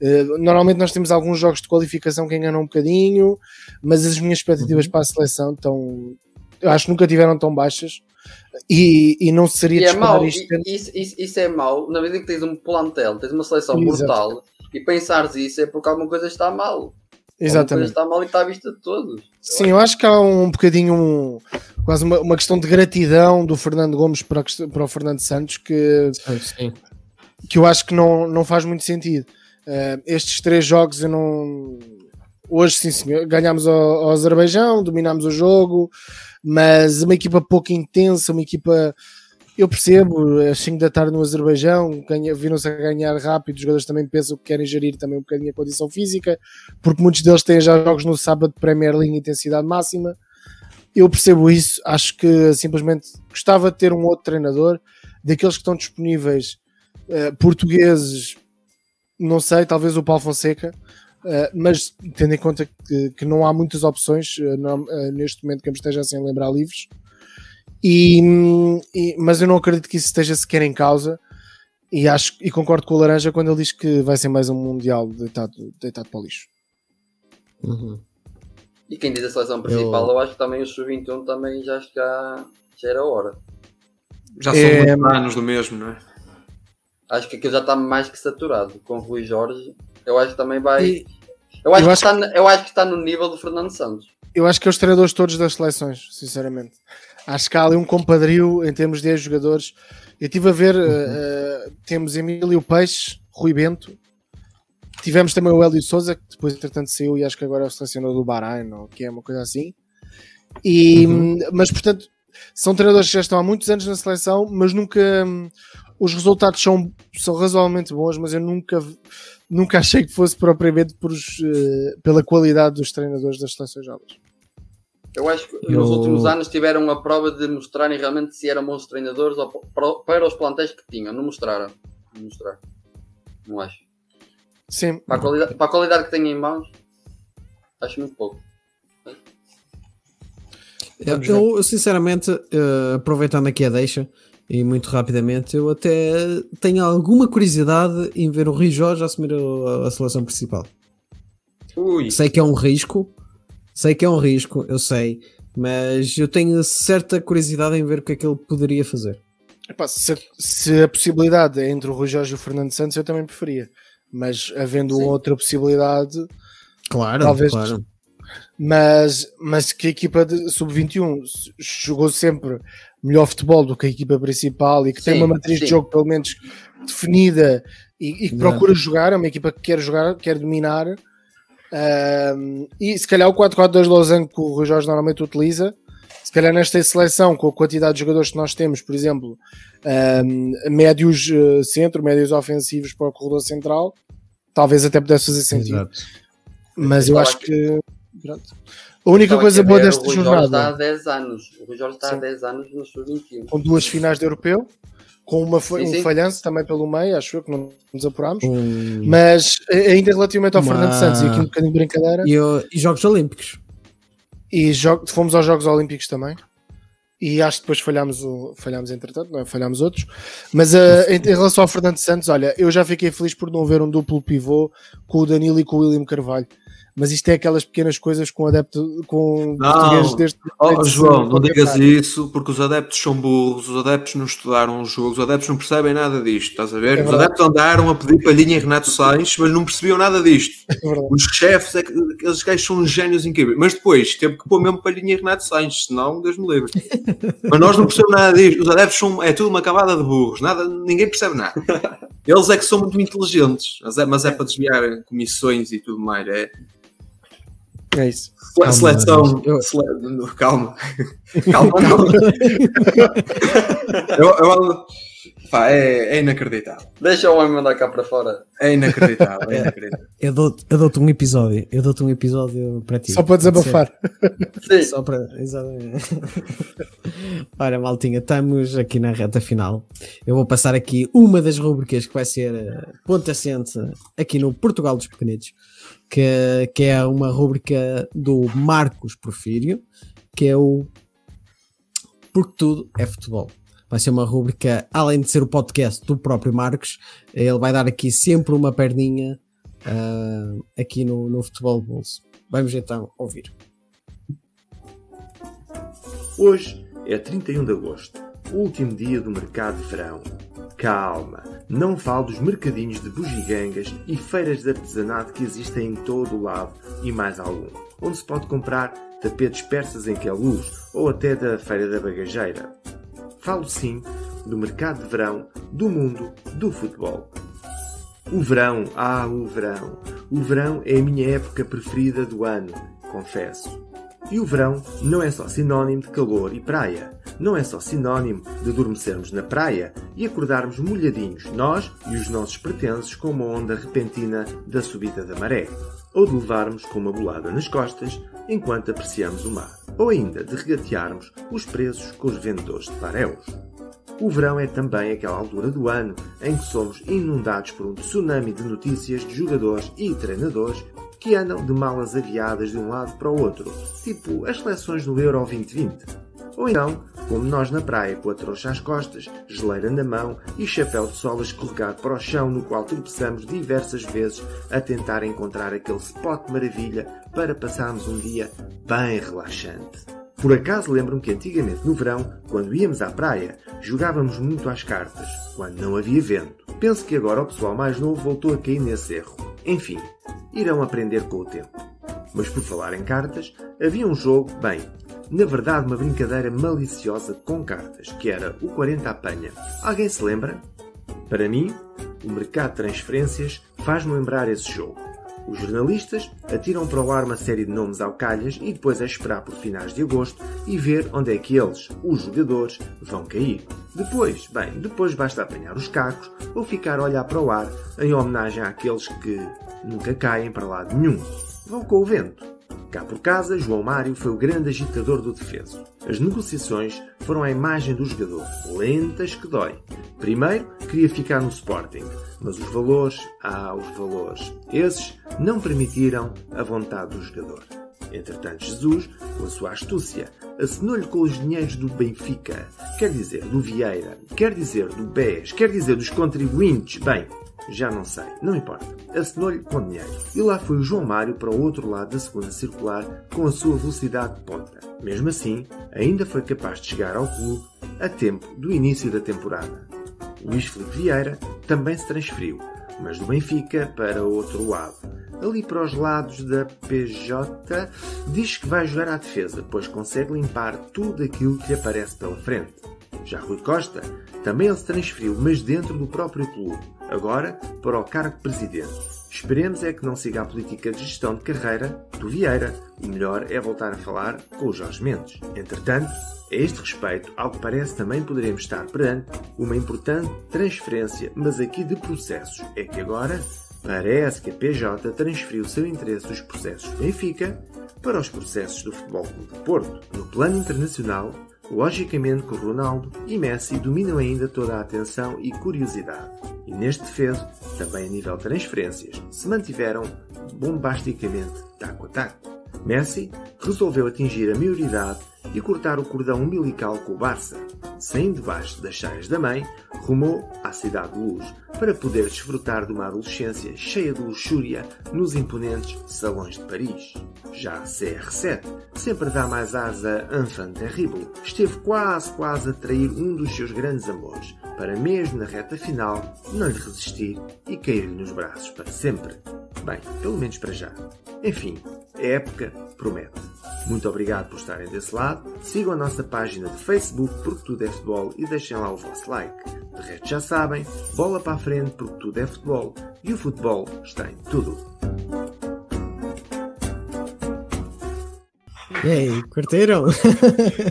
Uh, normalmente nós temos alguns jogos de qualificação que enganam um bocadinho, mas as minhas expectativas para a seleção estão, eu acho que nunca tiveram tão baixas e, e não seria E é mau, isto. e- isso, isso, isso é mau, na medida que tens um plantel, tens uma seleção Exato. brutal e pensares isso é porque alguma coisa está mal. Exatamente. está mal e está à vista de todos. Sim, eu acho que há um bocadinho um- quase uma, uma questão de gratidão do Fernando Gomes para, para o Fernando Santos que, Sim. que eu acho que não, não faz muito sentido. Eh, estes três jogos eu não. Hoje, sim, senhor, ganhámos ao, ao Azerbaijão, dominámos o jogo, mas uma equipa pouco intensa, uma equipa. Eu percebo, às 5 da tarde no Azerbaijão, viram-se a ganhar rápido, os jogadores também pensam que querem gerir também um bocadinho a condição física, porque muitos deles têm já jogos no sábado de Premier League intensidade máxima. Eu percebo isso, acho que simplesmente gostava de ter um outro treinador, daqueles que estão disponíveis, eh, portugueses, não sei, talvez o Paulo Fonseca, eh, mas tendo em conta que, que não há muitas opções eh, não- eh, neste momento que me esteja sem lembrar livres, e, e- mas eu não acredito que isso esteja sequer em causa. E, acho, e concordo com o Laranja quando ele diz que vai ser mais um Mundial deitado, deitado para o lixo. Uhum. E quem diz a seleção principal, eu, acho que também o Sub-21 também já, acho que já, já era hora. Já são É, muitos anos do mesmo, não é? Acho que aquilo já está mais que saturado. Com o Rui Jorge, eu acho que também vai. E eu, acho eu que acho está, na- eu acho que está no nível do Fernando Santos. eu acho que é os treinadores todos das seleções, sinceramente. Acho que há ali um compadrio em termos de jogadores. Eu estive a ver, eh, eh, temos Emílio Peixe, Rui Bento, tivemos também o Hélio Souza, que depois, entretanto, saiu e acho que agora é o selecionador do Bahrein, ou que é uma coisa assim. E, Mas, portanto, são treinadores que já estão há muitos anos na seleção, mas nunca. hum, Os resultados são, são razoavelmente bons, mas eu nunca, nunca achei que fosse propriamente por, eh, pela qualidade dos treinadores das seleções jovens. Eu acho que Eu- nos últimos anos tiveram a prova de mostrarem realmente se eram bons treinadores ou para- os plantéis que tinham. Não mostraram. Não mostraram. Não acho. Sim, Para a qualidade, para a qualidade que têm em mãos, acho muito pouco. Eu, eu, sinceramente, eh, aproveitando aqui a deixa, e muito rapidamente, eu até tenho alguma curiosidade em ver o Rui Jorge assumir a, a seleção principal. Ui, Sei que é um risco, sei que é um risco, eu sei, mas eu tenho certa curiosidade em ver o que é que ele poderia fazer. Epá, se, a- se a possibilidade é entre o Rui Jorge e o Fernando Santos, eu também preferia. Mas havendo Sim. outra possibilidade, Claro, Talvez- claro. mas, mas que a equipa de sub-21 s- jogou sempre melhor futebol do que a equipa principal e que tem Sim, uma matriz de sim. jogo pelo menos definida e, e que procura jogar, é uma equipa que quer jogar, quer dominar. Ahm, e se calhar o 4-4-2 de Losango que o Rui Jorge normalmente utiliza, se calhar nesta seleção, com a quantidade de jogadores que nós temos, por exemplo, ahm, médios eh, centro, médios ofensivos para o corredor central, talvez até pudesse fazer sentido. Exato. Mas eu Eu acho estava que. pronto. A única Estava coisa aqui boa desta o Rui Jorge está há jornada, 10 anos. O Rui Jorge está há Sim. 10 anos no sub-21. com duas finais de europeu, com uma, fa- Sim, um sim. falhanço também pelo meio, acho eu que não nos apurámos. Um- Mas eh, ainda relativamente ao Uma- Fernando Santos, e aqui um bocadinho de brincadeira, e, eu- e Jogos Olímpicos. e jo- fomos aos Jogos Olímpicos também. E acho que depois falhámos, o, falhámos entretanto, não é? Falhámos outros. Mas em, em relação ao Fernando Santos, olha, eu já fiquei feliz por não ver um duplo pivô com o Danilo e com o William Carvalho. Mas isto é aquelas pequenas coisas com adepto, com Não. portugueses deste. Oh, João, não digas isso porque os adeptos são burros, os adeptos não estudaram os jogos, os adeptos não percebem nada disto, estás a ver? É os adeptos andaram a pedir palhinha em Renato Sainz, mas não percebiam nada disto. É. Os chefes, é que, aqueles gajos são gênios incríveis, mas depois teve que pôr mesmo palhinha em Renato Sainz, senão Deus me livre. mas nós não percebemos nada disto, os adeptos são, é tudo uma camada de burros, nada, ninguém percebe nada. Eles é que são muito inteligentes, mas é, mas é para desviar comissões e tudo mais. É, É isso. Sele- seleção. eu- sele- Calma. calma, calma. eu, eu- pá, é, é inacreditável. Deixa o homem mandar cá para fora. É inacreditável. É inacreditável. Eu dou-te eu dou-te um episódio. Eu dou-te um episódio para ti. Só para desabafar. Sim. Só para. Exatamente. Ora, Maltinha, estamos aqui na reta final. Eu vou passar aqui uma das rubricas que vai ser ponto assente aqui no Portugal dos Pequenitos, que, que é uma rúbrica do Marcos Porfírio, que é o Porque Tudo é Futebol. Vai ser uma rúbrica, além de ser o podcast do próprio Marcos, ele vai dar aqui sempre uma perninha ah, aqui no, no Futebol Bolso. Vamos então ouvir. Hoje é 31 de agosto, último dia do mercado de verão. Calma, não falo dos mercadinhos de bugigangas e feiras de artesanato que existem em todo o lado e mais algum, onde se pode comprar tapetes persas em Queluz ou até da feira da bagageira. Falo sim do mercado de verão do mundo do futebol. O verão, ah, o verão. O verão é a minha época preferida do ano, confesso. E o verão não é só sinónimo de calor e praia. Não é só sinónimo de adormecermos na praia e acordarmos molhadinhos, nós e os nossos pertences, com uma onda repentina da subida da maré. Ou de levarmos com uma bolada nas costas enquanto apreciamos o mar. Ou ainda de regatearmos os preços com os vendedores de faréus. O verão é também aquela altura do ano em que somos inundados por um tsunami de notícias de jogadores e treinadores que andam de malas aviadas de um lado para o outro, tipo as seleções do Euro 2020. Ou então, como nós na praia com a trouxa às costas, geleira na mão e chapéu de sol a escorregar para o chão no qual tropeçamos diversas vezes a tentar encontrar aquele spot maravilha para passarmos um dia bem relaxante. Por acaso lembro-me que antigamente no verão, quando íamos à praia, jogávamos muito às cartas, quando não havia vento. Penso que agora o pessoal mais novo voltou a cair nesse erro. Enfim, irão aprender com o tempo. Mas por falar em cartas, havia um jogo, bem, na verdade uma brincadeira maliciosa com cartas, que era o 40 apanha. Alguém se lembra? Para mim, o mercado de transferências Faz-me lembrar esse jogo. Os jornalistas atiram para o ar uma série de nomes ao calhas e depois é esperar por finais de agosto e ver onde é que eles, os jogadores, vão cair. Depois, bem, depois basta apanhar os cacos ou ficar a olhar para o ar em homenagem àqueles que nunca caem para lado nenhum. Vão com o vento. Cá por casa, João Mário foi o grande agitador do defeso. As negociações foram a imagem do jogador, lentas que dói. Primeiro, queria ficar no Sporting, mas os valores, ah, os valores, esses não permitiram a vontade do jogador. Entretanto, Jesus, com a sua astúcia, assinou-lhe com os dinheiros do Benfica, quer dizer, do Vieira, quer dizer, do BES, quer dizer, dos contribuintes. Bem, já não sei, não importa. Assinou-lhe com dinheiro. E lá foi o João Mário para o outro lado da segunda circular com a sua velocidade de ponta. Mesmo assim, ainda foi capaz de chegar ao clube a tempo do início da temporada. Luís Filipe Vieira também se transferiu, mas do Benfica para outro lado. Ali para os lados da PJ, diz que vai jogar à defesa, pois consegue limpar tudo aquilo que lhe aparece pela frente. Já Rui Costa, também se transferiu, mas dentro do próprio clube, agora para o cargo de presidente. Esperemos é que não siga a política de gestão de carreira do Vieira. O melhor é voltar a falar com o Jorge Mendes. Entretanto, a este respeito, ao que parece, também poderemos estar perante uma importante transferência, mas aqui de processos. É que agora parece que a PJ transferiu o seu interesse dos processos do Benfica para os processos do Futebol Clube de Porto. No plano internacional, logicamente que Ronaldo e Messi dominam ainda toda a atenção e curiosidade. E neste defeso, também a nível de transferências, se mantiveram bombasticamente taco a taco. Messi resolveu atingir a maioridade e cortar o cordão umbilical com o Barça. Saindo debaixo das chaias da mãe, rumou à Cidade de Luz para poder desfrutar de uma adolescência cheia de luxúria nos imponentes salões de Paris. Já a CR7 sempre dá mais asa a Enfant Terrible. Esteve quase, quase a trair um dos seus grandes amores, para mesmo na reta final não lhe resistir e cair-lhe nos braços para sempre. Bem, pelo menos para já. Enfim, a época promete. Muito obrigado por estarem desse lado. Sigam a nossa página de Facebook porque tudo é futebol e deixem lá o vosso like. De resto já sabem, bola para a frente porque tudo é futebol e o futebol está em tudo. E aí, curtiram?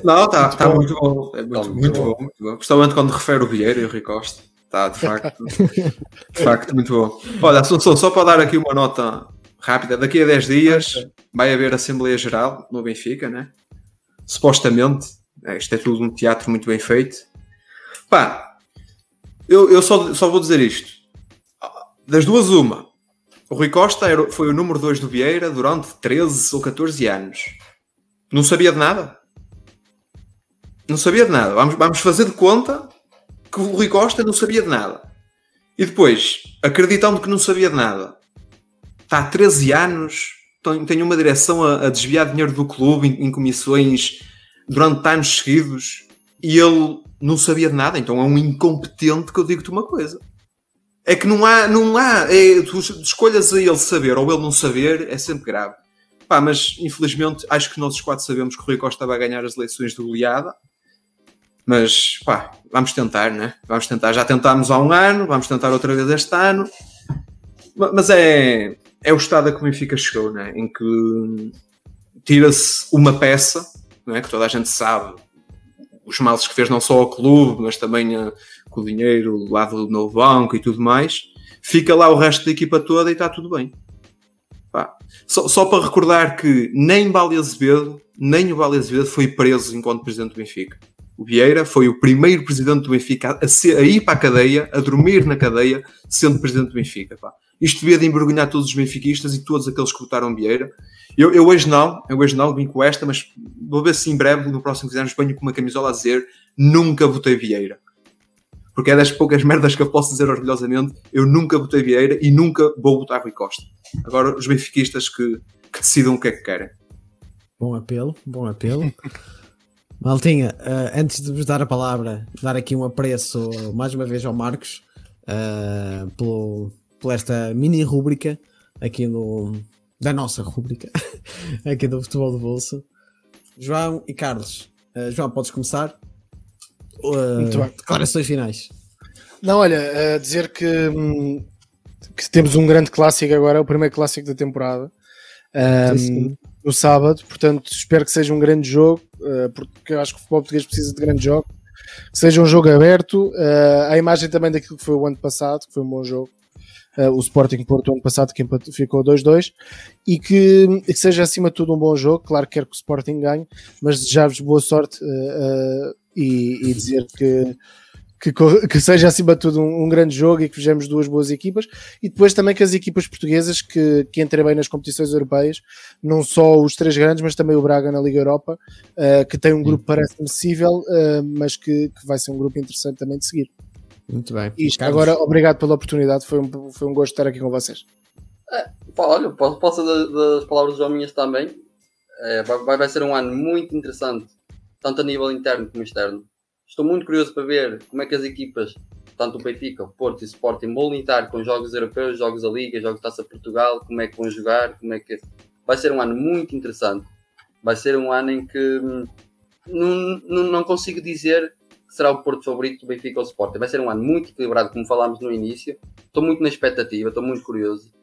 Não, está tá muito bom. É muito, muito, bom. muito bom. Principalmente quando refere o Vieira e o. Está de facto, de facto muito bom. Olha, só, só, só para dar aqui uma nota rápida, daqui a 10 dias vai haver Assembleia Geral no Benfica, né? Supostamente, é, isto é tudo um teatro muito bem feito. Pá, eu, eu só, só vou dizer isto. Das duas, uma. O Rui Costa era, foi o número 2 do Vieira durante 13 ou 14 anos. Não sabia de nada. Não sabia de nada. Vamos, vamos fazer de conta que o Rui Costa não sabia de nada. E depois, acreditando que não sabia de nada, está há 13 anos, tem uma direção a, a desviar dinheiro do clube em, em, comissões durante anos seguidos e ele não sabia de nada, então é um incompetente que eu digo-te uma coisa. É que não há, não há, é, tu escolhas a ele saber ou ele não saber, é sempre grave. Pá, mas infelizmente acho que nós os quatro sabemos que o Rui Costa vai ganhar as eleições de goleada. Mas pá, vamos tentar, né? Vamos tentar. Já tentámos há um ano, vamos tentar outra vez este ano. Mas é, é o estado a que o Benfica chegou, né? em que tira-se uma peça, né? que toda a gente sabe os males que fez não só ao clube, mas também a, com o dinheiro lá do novo banco e tudo mais. Fica lá o resto da equipa toda e está tudo bem. Só, só, para recordar que nem Bali Azevedo, nem o Bali Azevedo foi preso enquanto presidente do Benfica. O Vieira foi o primeiro presidente do Benfica a, ser, a ir para a cadeia, a dormir na cadeia, sendo presidente do Benfica. Pá. Isto devia de envergonhar todos os benfiquistas e todos aqueles que votaram Vieira. Eu, eu hoje não, eu hoje não, vim com esta, mas vou ver se em breve, no próximo anos, venho com uma camisola a dizer nunca votei Vieira. Porque é das poucas merdas que eu posso dizer orgulhosamente, eu nunca votei Vieira e nunca vou votar Rui Costa. Agora, os benfiquistas que, que decidam o que é que querem. Bom apelo, bom apelo. Maltinha, uh, antes de vos dar a palavra, dar aqui um apreço mais uma vez ao Marcos uh, pelo, por esta mini rúbrica aqui no, da nossa rúbrica aqui do Futebol do Bolso. João e Carlos, uh, João, podes começar? Muito bem. Declarações finais. Não, olha, dizer que hum, que temos um grande clássico agora, o primeiro clássico da temporada. Um, no sábado, portanto espero que seja um grande jogo, porque eu acho que o futebol português precisa de grande jogo, que seja um jogo aberto, uh, a imagem também daquilo que foi o ano passado, que foi um bom jogo, uh, o Sporting Porto ano passado que ficou 2-2, e que, que, seja acima de tudo um bom jogo, claro que quero que o Sporting ganhe, mas desejar-vos boa sorte e, e dizer que que, que, seja acima de tudo um, um, grande jogo e que vejamos duas boas equipas e depois também que as equipas portuguesas que, que entrem bem nas competições europeias, não só os três grandes, mas também o Braga na Liga Europa, uh, que tem um grupo parece acessível, uh, mas que, que, vai ser um grupo interessante também de seguir. Muito bem. Isto, agora, obrigado pela oportunidade, foi um, foi um gosto estar aqui com vocês. É, olha, posso, posso das, das palavras do minhas também. É, vai, vai ser um ano muito interessante, tanto a nível interno como externo Estou muito curioso para ver como é que as equipas, tanto o Benfica, o Porto e o Sporting, vão lidar com jogos europeus, jogos da Liga, jogos da Taça Portugal, como é que vão jogar, como é que... Vai ser um ano muito interessante. Vai ser um ano em que hum, não, não, não consigo dizer que será o Porto favorito do Benfica ou Sporting. Vai ser um ano muito equilibrado, como falámos no início. Estou muito na expectativa, estou muito curioso.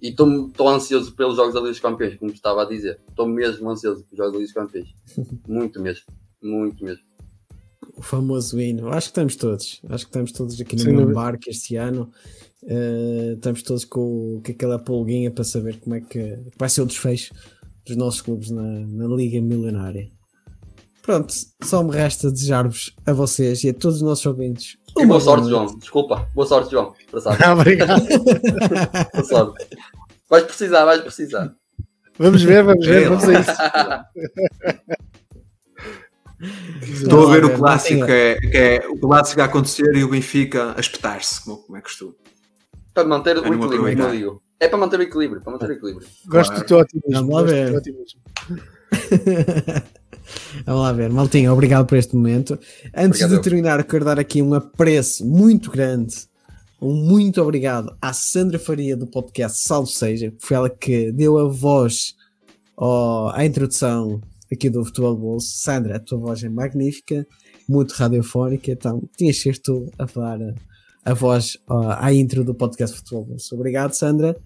E estou ansioso pelos Jogos da Liga dos Campeões, como estava a dizer. Estou mesmo ansioso pelos Jogos da Liga dos Campeões. Muito mesmo. Muito mesmo o famoso hino. Acho que estamos todos. Acho que estamos todos aqui no Sim, mesmo barco este ano. Uh, estamos todos com, com aquela polguinha para saber como é que vai ser o desfecho dos nossos clubes na, na Liga Milionária. Pronto, só me resta desejar-vos a vocês e a todos os nossos ouvintes. E boa sorte, João. Desculpa. Boa sorte, João. Obrigado. boa sorte. Vais precisar, vais precisar. Vamos ver, vamos ver, vamos a isso. Estou a ver o clássico, que é, que é, o clássico a acontecer e o Benfica a espetar-se, como, como é costume. Para manter o equilíbrio, como eu digo. É para manter o equilíbrio, para manter o equilíbrio. Gosto claro. do teu otimismo. Vamos lá ver. Vamos lá ver, Maltinha, obrigado por este momento. Antes obrigado. de terminar, quero dar aqui um apreço muito grande, um muito obrigado à Sandra Faria do podcast Salve Seja, que foi ela que deu a voz à introdução aqui do Futebol Bolso. Sandra, a tua voz é magnífica, muito radiofónica, então tinhas de ser tu a falar a, a voz uh, à intro do podcast Futebol Bolso. Obrigado, Sandra.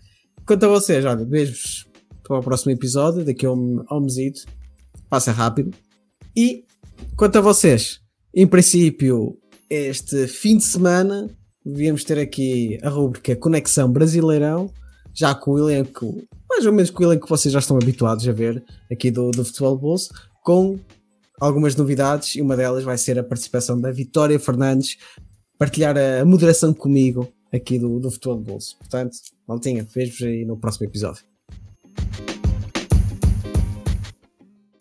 Quanto a vocês, olha, beijos para o próximo episódio, daqui a a um mesito. Passa rápido. E quanto a vocês, em princípio, este fim de semana devíamos ter aqui a rubrica Conexão Brasileirão, já com o elenco mais ou menos com o elenco que vocês já estão habituados a ver aqui do, do Futebol Bolso, com algumas novidades e uma delas vai ser a participação da Vitória Fernandes partilhar a moderação comigo aqui do, do Futebol Bolso. Portanto, maltinha, vejo-vos aí no próximo episódio.